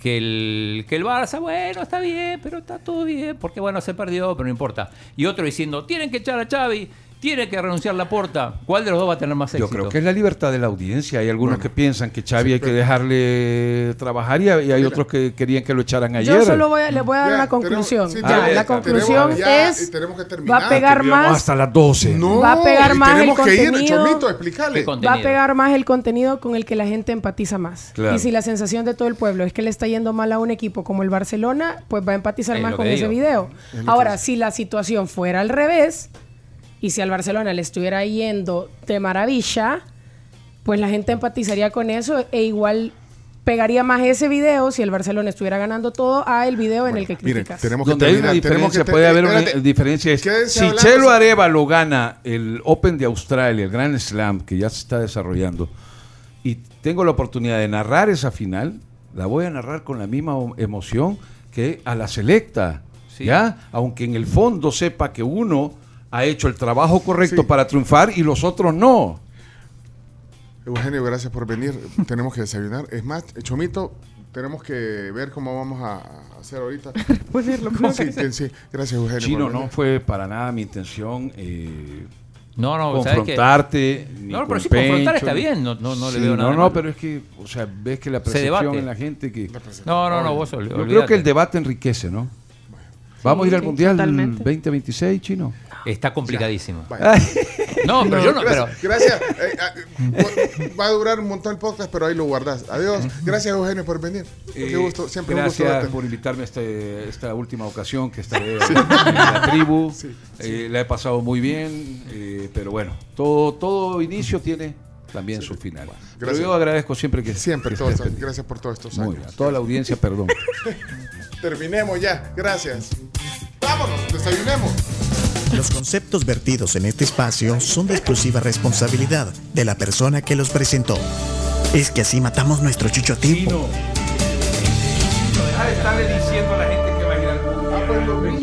S5: que el, que el Barça, bueno, está bien, pero está todo bien, porque bueno, se perdió, pero no importa. Y otro diciendo, tienen que echar a Xavi, tiene que renunciar la porta. ¿Cuál de los dos va a tener más
S4: Yo
S5: éxito?
S4: creo que es la libertad de la audiencia. Hay algunos que piensan que Xavi hay que dejarle trabajar y hay, y hay otros que querían que lo echaran ayer.
S10: Yo solo voy a, les voy a dar
S3: Ya,
S10: una conclusión.
S3: tenemos- sí,
S10: Ya,
S4: tenemos-
S10: la conclusión
S3: tenemos- ya,
S10: es
S3: y tenemos que
S10: va a pegar más
S4: hasta las 12.
S3: No,
S10: Va a pegar más el
S3: tenemos que ir,
S10: contenido.
S3: Chomito, explícale.
S5: ¿Qué
S10: va a
S5: contenido?
S10: pegar más el contenido con el que la gente empatiza más.
S4: Claro.
S10: Y si la sensación de todo el pueblo es que le está yendo mal a un equipo como el Barcelona, pues va a empatizar
S5: Es
S10: más con ese video.
S3: Es
S10: Ahora, si la situación fuera al revés y si al Barcelona le estuviera yendo de maravilla, pues la gente empatizaría con eso e igual pegaría más ese video si el Barcelona estuviera ganando todo a el video en el que
S3: Miren,
S10: criticas.
S3: tenemos que
S4: Donde hay una
S3: tenemos
S4: diferencia,
S3: que
S4: puede
S3: te-
S4: haber una
S3: espérate.
S4: diferencia. Es,
S3: Quédense
S4: si
S3: hablando-
S4: Chelo Arevalo gana el Open de Australia, el Grand Slam, que ya se está desarrollando, y tengo la oportunidad de narrar esa final, la voy a narrar con la misma emoción que a la selecta.
S5: Sí.
S4: ¿Ya? Aunque en el fondo sepa que uno ha hecho el trabajo correcto
S3: Sí.
S4: para triunfar y los otros no.
S3: Eugenio, gracias por venir. tenemos que desayunar. Es más, Chomito, tenemos que ver cómo vamos a hacer ahorita.
S6: Ponerlo
S3: Sí, que- sí. Gracias, Eugenio.
S4: Chino, no fue para nada mi intención eh,
S5: No, no, ¿sabes
S4: confrontarte. ni
S5: No, pero sí, confrontar
S4: Pencho,
S5: está bien, no- no- no le
S4: Sí,
S5: veo nada
S4: No, no, pero es que, o sea, ves que la percepción en la gente que...
S5: No, no, no, vos
S4: Yo creo que el debate enriquece, ¿no? Vamos a ir al
S6: sí,
S4: Mundial
S6: totalmente.
S4: 2026, Chino.
S5: Está complicadísimo. No, pero yo no, pero
S3: Gracias. gracias. Eh, ah, va a durar un montón el podcast, pero ahí lo guardas. Adiós. Gracias, Eugenio, por venir. Qué
S4: Eh,
S3: gusto. Siempre un gusto
S4: gracias
S3: verte.
S4: por invitarme a este- esta última ocasión que estaré en la tribu.
S3: Sí,
S4: Eh, la he pasado muy bien, eh, pero bueno, todo, todo inicio tiene también su final. pero
S3: gracias.
S4: yo agradezco siempre que
S3: Siempre,
S4: que
S3: todos, gracias por todos estos
S4: Muy
S3: años.
S4: bien, a toda la audiencia, perdón.
S3: Terminemos ya. Gracias. Vámonos, desayunemos.
S15: Los conceptos vertidos en este espacio son de exclusiva responsabilidad de la persona que los presentó. Es que así matamos nuestro chucho a tiempo.
S4: Deja de estarle diciendo a la gente que va a ir al mundial.